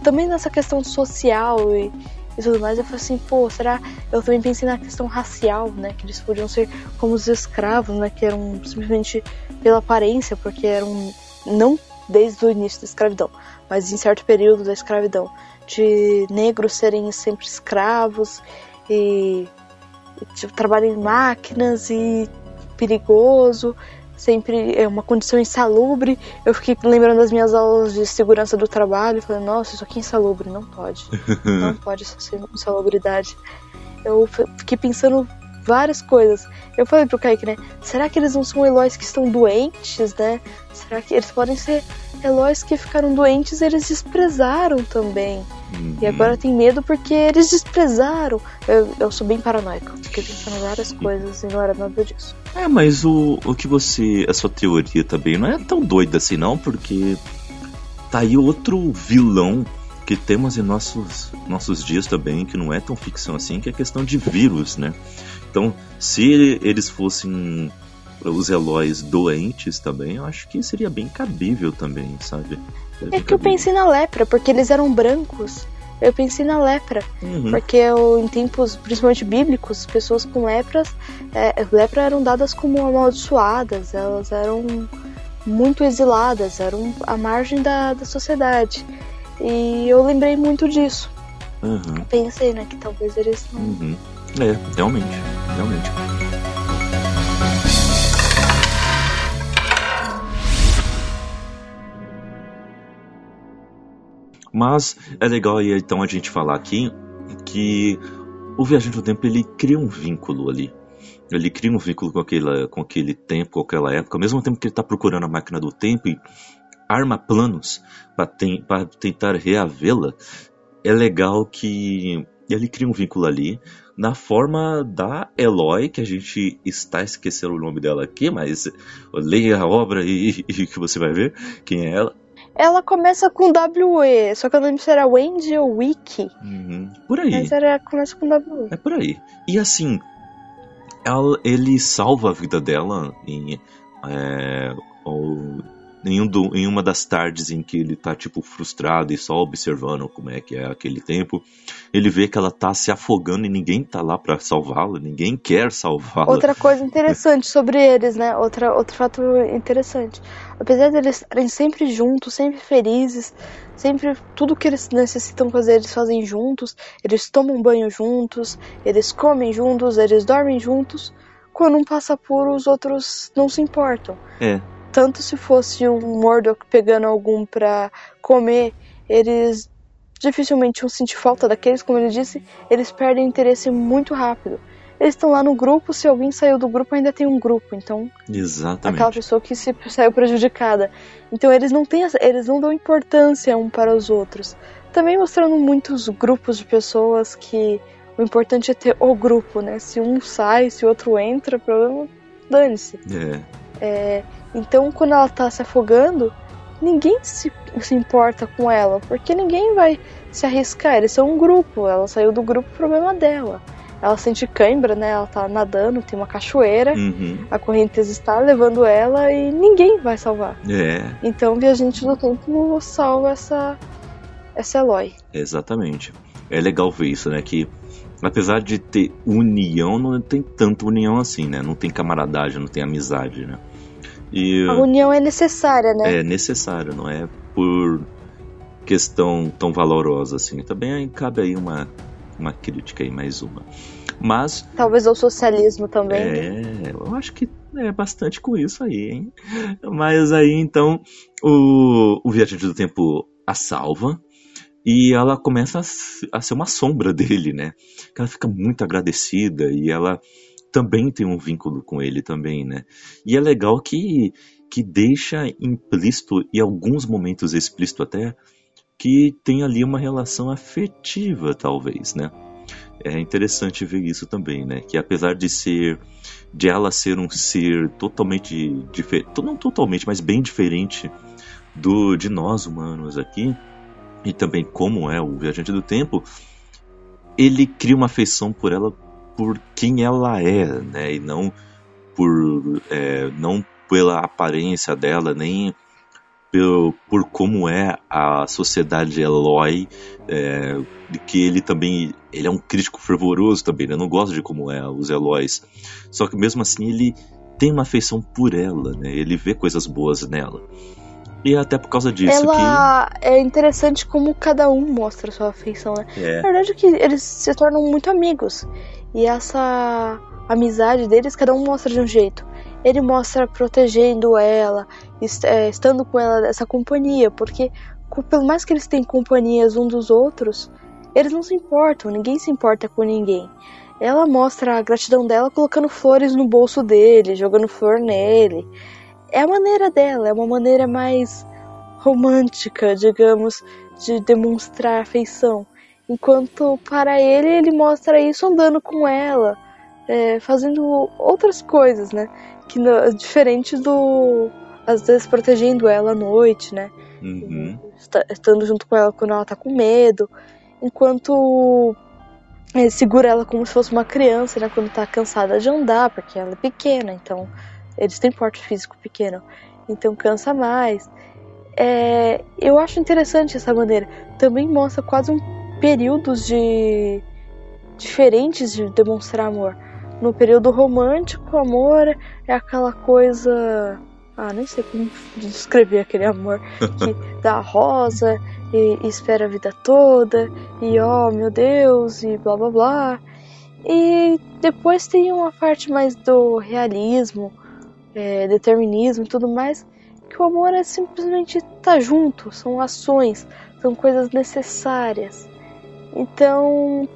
também nessa questão social e e tudo mais, eu falei assim, pô, será? Eu também pensei na questão racial, né? Que eles podiam ser como os escravos, né? Que eram simplesmente pela aparência, porque eram não desde o início da escravidão, mas em certo período da escravidão, de negros serem sempre escravos e, e tipo, trabalho em máquinas e perigoso sempre é uma condição insalubre. Eu fiquei lembrando das minhas aulas de segurança do trabalho, falando, nossa, isso aqui é insalubre, não pode. não pode ser insalubridade. Eu fiquei pensando várias coisas. Eu falei pro Kaique, né? Será que eles não são Eloys que estão doentes, né? Será que eles podem ser Eloys que ficaram doentes e eles desprezaram também? Uhum. E agora tem medo porque eles desprezaram. Eu, eu sou bem paranoico. Fiquei pensando várias coisas e não era nada disso. É, mas o, o que você. A sua teoria também não é tão doida assim, não, porque tá aí outro vilão que temos em nossos, nossos dias também, que não é tão ficção assim, que é a questão de vírus, né? Então, se eles fossem os Eloys doentes também, eu acho que seria bem cabível também, sabe? É que eu pensei na lepra, porque eles eram brancos. Eu pensei na lepra, uhum. porque eu, em tempos, principalmente bíblicos, pessoas com lepras, é, lepra eram dadas como amaldiçoadas, elas eram muito exiladas, eram à margem da, da sociedade. E eu lembrei muito disso. Uhum. Pensei, né, que talvez eles não. Uhum. É, realmente, realmente. Mas é legal aí então a gente falar aqui que o Viajante do Tempo ele cria um vínculo ali. Ele cria um vínculo com, aquele com aquele tempo, com aquela época, ao mesmo tempo que ele está procurando a máquina do tempo e arma planos para tentar reavê-la. É legal que ele cria um vínculo ali na forma da Eloy, que a gente está esquecendo o nome dela aqui, mas leia a obra e, e que você vai ver quem é ela. Ela começa com WE, só que eu não lembro se era Wendy ou Wiki. Uhum, por aí. Mas era, começa com WE. É por aí. E assim, ela, ele salva a vida dela em. É, em, um do, em uma das tardes em que ele tá, tipo, frustrado e só observando como é que é aquele tempo, ele vê que ela tá se afogando e ninguém tá lá para salvá-la, ninguém quer salvá-la. Outra coisa interessante sobre eles, né? Outra, outro fato interessante. Apesar de eles estarem sempre juntos, sempre felizes, sempre tudo que eles necessitam fazer eles fazem juntos, eles tomam banho juntos, eles comem juntos, eles dormem juntos. Quando um passa por, os outros não se importam. É tanto se fosse um Mordok pegando algum para comer, eles dificilmente iam sentir falta daqueles, como ele disse, eles perdem interesse muito rápido. Eles estão lá no grupo, se alguém saiu do grupo, ainda tem um grupo, então. Exatamente. Aquela pessoa que se saiu prejudicada. Então eles não têm, eles não dão importância um para os outros. Também mostrando muitos grupos de pessoas que o importante é ter o grupo, né? Se um sai, se o outro entra, problema dane-se. É. É, então, quando ela tá se afogando, ninguém se, se importa com ela, porque ninguém vai se arriscar. Eles são um grupo, ela saiu do grupo, problema dela. Ela sente cãibra, né? Ela tá nadando, tem uma cachoeira, uhum. a correnteza está levando ela e ninguém vai salvar. É. Então, Viajante do Tempo salva essa, essa Eloy. Exatamente. É legal ver isso, né? Que apesar de ter união, não tem tanta união assim, né? Não tem camaradagem, não tem amizade, né? E, a união é necessária, né? É necessária, não é por questão tão valorosa assim. Também cabe aí uma, uma crítica aí, mais uma. Mas. Talvez ao socialismo também. É, né? eu acho que é bastante com isso aí, hein? Mas aí então o, o Viajante do Tempo a salva e ela começa a, a ser uma sombra dele, né? Ela fica muito agradecida e ela também tem um vínculo com ele também, né? E é legal que, que deixa implícito, e alguns momentos explícito até, que tem ali uma relação afetiva, talvez, né? É interessante ver isso também, né? Que apesar de ser de ela ser um ser totalmente diferente, não totalmente, mas bem diferente do de nós humanos aqui, e também como é o viajante do tempo, ele cria uma afeição por ela por quem ela é, né? E não por é, não pela aparência dela, nem por, por como é a sociedade Eloy, é, que ele também ele é um crítico fervoroso também, né? não gosta de como é os Eloys. Só que mesmo assim ele tem uma afeição por ela, né? Ele vê coisas boas nela. E é até por causa disso ela que... é interessante como cada um mostra sua afeição, né? É. Na verdade é que eles se tornam muito amigos. E essa amizade deles, cada um mostra de um jeito. Ele mostra protegendo ela, é, estando com ela, essa companhia, porque por mais que eles tenham companhias um dos outros, eles não se importam, ninguém se importa com ninguém. Ela mostra a gratidão dela colocando flores no bolso dele, jogando flor nele. É a maneira dela, é uma maneira mais romântica, digamos, de demonstrar afeição. Enquanto para ele, ele mostra isso andando com ela, é, fazendo outras coisas, né? Que diferente do às vezes protegendo ela à noite, né? Uhum. Estando junto com ela quando ela tá com medo. Enquanto ele segura ela como se fosse uma criança, né? Quando tá cansada de andar, porque ela é pequena, então eles têm porte físico pequeno, então cansa mais. É, eu acho interessante essa maneira. Também mostra quase um períodos de diferentes de demonstrar amor. No período romântico, amor é aquela coisa ah, nem sei como descrever aquele amor que dá rosa e, e, espera a vida toda e oh meu Deus e blá blá blá. E depois tem uma parte mais do realismo, é, determinismo e tudo mais, que o amor é simplesmente estar tá junto, são ações, são coisas necessárias. Então,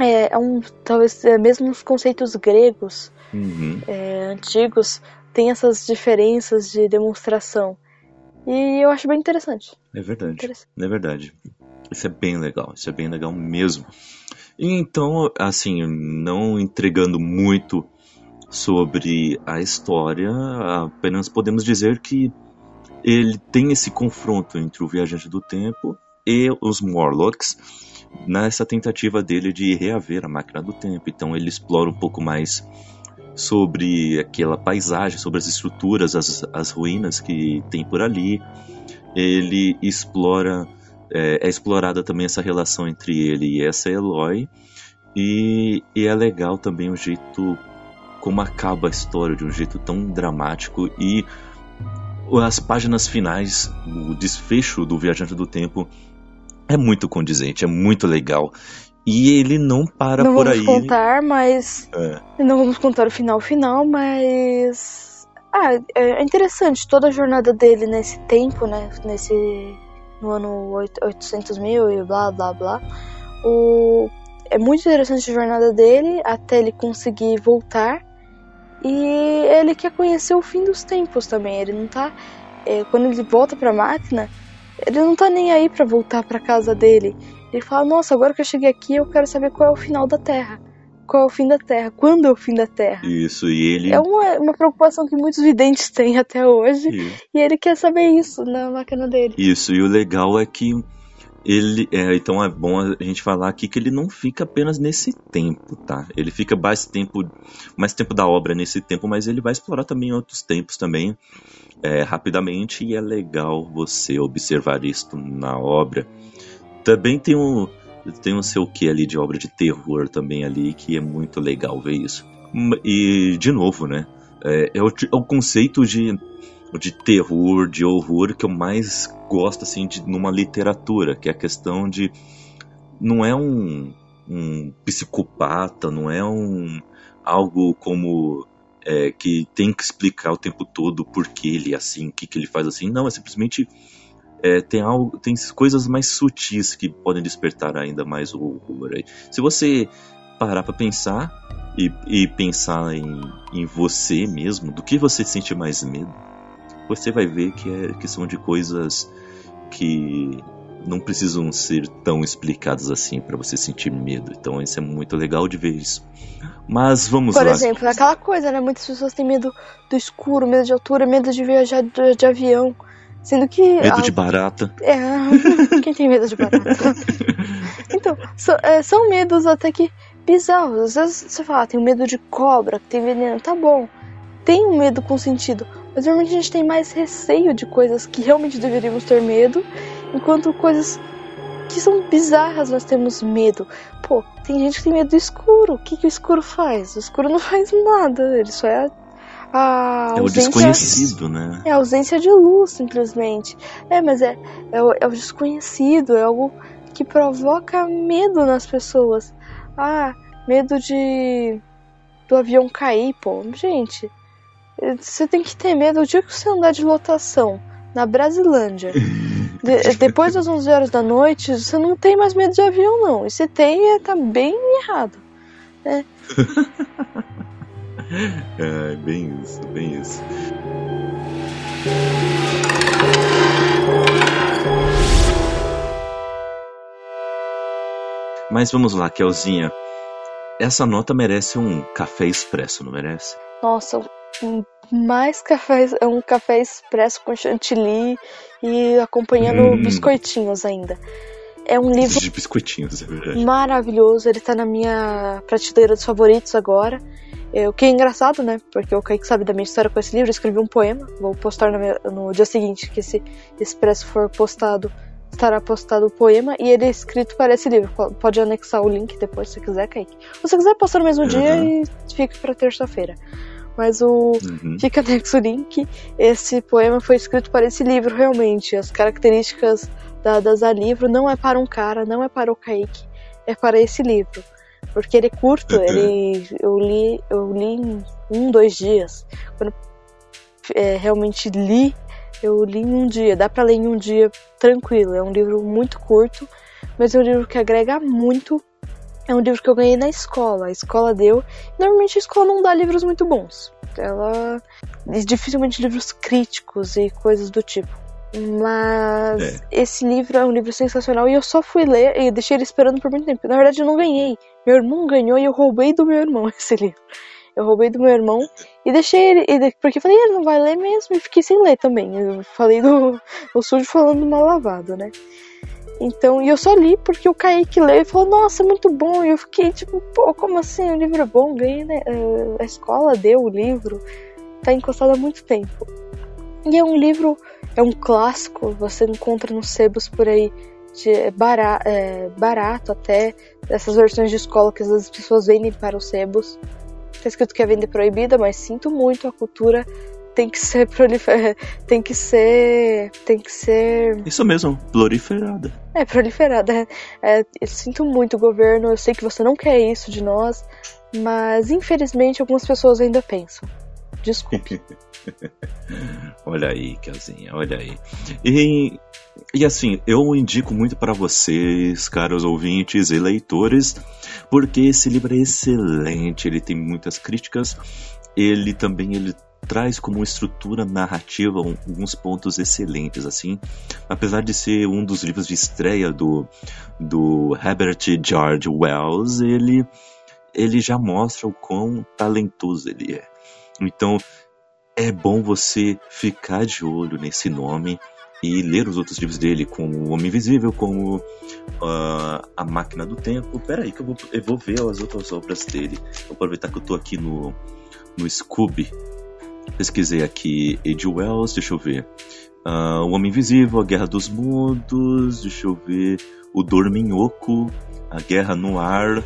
é, é um, talvez é, mesmo os conceitos gregos uhum. é, antigos tem essas diferenças de demonstração. E eu acho bem interessante. É verdade. Interessante. É verdade. Isso é bem legal. Isso é bem legal mesmo. Então, assim, não entregando muito sobre a história, apenas podemos dizer que ele tem esse confronto entre o viajante do tempo e os Morlocks nessa tentativa dele de reaver a máquina do tempo. Então ele explora um pouco mais sobre aquela paisagem, sobre as estruturas, as, as ruínas que tem por ali. Ele explora, é, é explorada também essa relação entre ele e essa Eloy. E, e é legal também o jeito como acaba a história de um jeito tão dramático e as páginas finais, o desfecho do Viajante do Tempo é muito condizente, é muito legal. E ele não para não por aí. Não vamos contar, mas. É. Não vamos contar o final final, mas. Ah, é interessante toda a jornada dele nesse tempo, né? Nesse. No ano 800 mil e blá blá blá. O, é muito interessante a jornada dele até ele conseguir voltar. E ele quer conhecer o fim dos tempos também. Ele não tá. É, quando ele volta pra máquina, ele não tá nem aí para voltar para casa dele. Ele fala: Nossa, agora que eu cheguei aqui, eu quero saber qual é o final da Terra. Qual é o fim da Terra? Quando é o fim da Terra? Isso, e ele. É uma, uma preocupação que muitos videntes têm até hoje. Isso. E ele quer saber isso na máquina dele. Isso, e o legal é que ele é, então é bom a gente falar aqui que ele não fica apenas nesse tempo, tá? Ele fica mais tempo, mais tempo da obra nesse tempo, mas ele vai explorar também outros tempos também é, rapidamente e é legal você observar isto na obra. Também tem um tem um seu que ali de obra de terror também ali que é muito legal ver isso. E de novo, né? É, é, o, é o conceito de de terror, de horror que eu mais gosto assim de numa literatura, que é a questão de não é um, um psicopata, não é um algo como é, que tem que explicar o tempo todo por que ele é assim, o que, que ele faz assim. Não, é simplesmente é, tem algo, tem coisas mais sutis que podem despertar ainda mais o horror aí. Se você parar para pensar, e, e pensar em, em você mesmo, do que você sente mais medo, você vai ver que, é, que são de coisas que não precisam ser tão explicadas assim para você sentir medo. Então isso é muito legal de ver isso. Mas vamos Por lá. Por exemplo, aquela coisa, né? Muitas pessoas têm medo do escuro, medo de altura, medo de viajar de, de avião. Sendo que. Medo a... de barata. É. Quem tem medo de barata? então, so, é, são medos até que bizarros. Às vezes você fala, ah, tem medo de cobra, que tem veneno. Tá bom. Tem um medo com sentido. Mas normalmente a gente tem mais receio de coisas que realmente deveríamos ter medo, enquanto coisas que são bizarras nós temos medo. Pô, tem gente que tem medo do escuro. O que, que o escuro faz? O escuro não faz nada, ele só é a é o desconhecido, né? É a ausência de luz, simplesmente. É, mas é, é, o, é o desconhecido, é algo que provoca medo nas pessoas. Ah, medo de do avião cair, pô. Gente, você tem que ter medo o dia que você andar de lotação na Brasilândia. De, depois das 11 horas da noite, você não tem mais medo de avião, não. E se tem, é, tá bem errado. Né? é, bem isso, bem isso. Mas vamos lá, Kelzinha. Essa nota merece um café expresso, não merece? Nossa, mais café, é um café expresso com chantilly e acompanhando hum. biscoitinhos ainda. É um livro de biscoitinhos, é verdade. maravilhoso. Ele tá na minha prateleira dos favoritos agora. O que é engraçado, né? Porque o Kaique sabe da minha história com esse livro. Eu escrevi um poema. Vou postar no, meu, no dia seguinte que esse expresso for postado. Estará postado o poema e ele é escrito para esse livro. Pode anexar o link depois se quiser, Kaique. Ou se quiser, postar no mesmo uhum. dia e fica para terça-feira. Mas o uhum. fica anexo o link. Esse poema foi escrito para esse livro, realmente. As características dadas a livro não é para um cara, não é para o Kaique, é para esse livro. Porque ele é curto, uhum. ele, eu, li, eu li em um, dois dias. Quando é, realmente li, eu li em um dia. Dá para ler em um dia tranquilo. É um livro muito curto, mas é um livro que agrega muito. É um livro que eu ganhei na escola. A escola deu. Normalmente a escola não dá livros muito bons. Ela. Dificilmente livros críticos e coisas do tipo. Mas é. esse livro é um livro sensacional e eu só fui ler e deixei ele esperando por muito tempo. Na verdade, eu não ganhei. Meu irmão ganhou e eu roubei do meu irmão esse livro. Eu roubei do meu irmão e deixei ele. Porque eu falei, ele não vai ler mesmo e fiquei sem ler também. Eu falei do. O sujo falando mal lavado, né? Então, e eu só li porque o Kaique leu e falou, nossa, muito bom. E eu fiquei tipo, pô, como assim? O livro é bom? Ganhei, né? A escola deu o livro. Tá encostado há muito tempo. E é um livro, é um clássico, você encontra nos sebos por aí de barato, é, barato até, essas versões de escola que as pessoas vendem para os sebos. Tá escrito que é venda proibida, mas sinto muito, a cultura tem que ser proliferada. Tem que ser. Tem que ser. Isso mesmo, proliferada. É, proliferada. É, eu sinto muito, governo. Eu sei que você não quer isso de nós, mas infelizmente algumas pessoas ainda pensam. Desculpe. olha aí, Kelzinha, olha aí. E, e assim, eu indico muito para vocês, caros ouvintes e leitores, porque esse livro é excelente, ele tem muitas críticas, ele também ele traz como estrutura narrativa alguns pontos excelentes, assim. Apesar de ser um dos livros de estreia do, do Herbert George Wells, ele, ele já mostra o quão talentoso ele é. Então, é bom você ficar de olho nesse nome e ler os outros livros dele, como O Homem Invisível, como uh, A Máquina do Tempo. Pera aí que eu vou, eu vou ver as outras obras dele. Vou aproveitar que eu tô aqui no, no Scooby. Pesquisei aqui Ed Wells, deixa eu ver. Uh, o Homem Invisível, A Guerra dos Mundos, deixa eu ver. O Dorminhoco, A Guerra no Ar.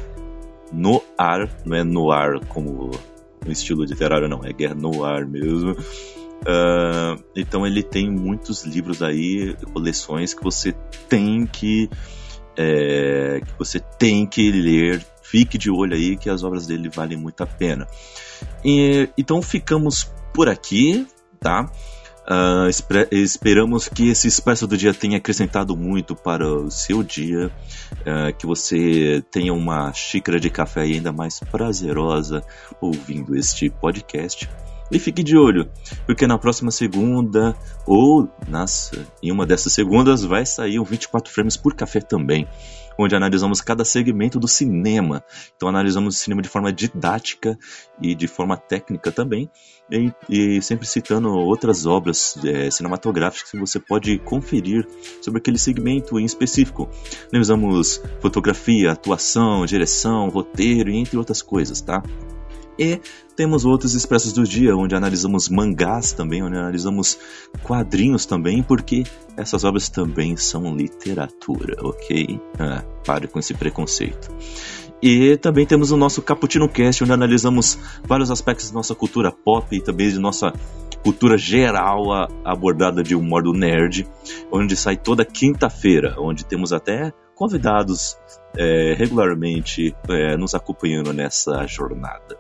No Ar, não é no ar como no estilo literário, não, é guerra no ar mesmo. Uh, então ele tem muitos livros aí, coleções que você tem que é, que você tem que ler. Fique de olho aí que as obras dele valem muito a pena. E, então ficamos por aqui, tá? Uh, esperamos que esse Expresso do Dia tenha acrescentado muito para o seu dia, uh, que você tenha uma xícara de café ainda mais prazerosa ouvindo este podcast. E fique de olho, porque na próxima segunda, ou nas, em uma dessas segundas, vai sair um 24 frames por café também onde analisamos cada segmento do cinema. Então analisamos o cinema de forma didática e de forma técnica também, e, e sempre citando outras obras é, cinematográficas que você pode conferir sobre aquele segmento em específico. Analisamos fotografia, atuação, direção, roteiro e entre outras coisas, tá? E temos outros expressos do dia, onde analisamos mangás também, onde analisamos quadrinhos também, porque essas obras também são literatura, ok? Ah, pare com esse preconceito. E também temos o nosso Cappuccino Cast, onde analisamos vários aspectos da nossa cultura pop e também de nossa cultura geral abordada de um modo nerd, onde sai toda quinta-feira, onde temos até convidados é, regularmente é, nos acompanhando nessa jornada.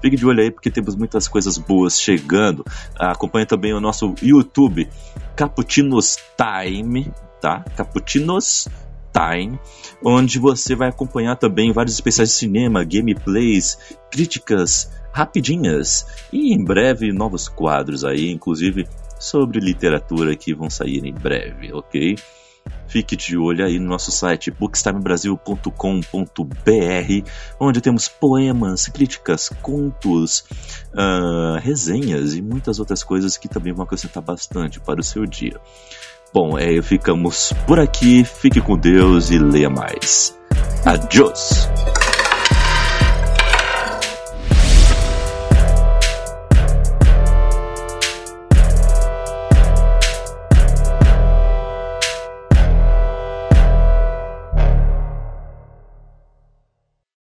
Fique de olho aí porque temos muitas coisas boas chegando. Acompanhe também o nosso YouTube, Caputinos Time, tá? Caputinos Time, onde você vai acompanhar também vários especiais de cinema, gameplays, críticas rapidinhas e em breve novos quadros aí, inclusive sobre literatura que vão sair em breve, ok? Fique de olho aí no nosso site bookstimebrasil.com.br, onde temos poemas, críticas, contos, uh, resenhas e muitas outras coisas que também vão acrescentar bastante para o seu dia. Bom, é, ficamos por aqui, fique com Deus e leia mais. Adiós!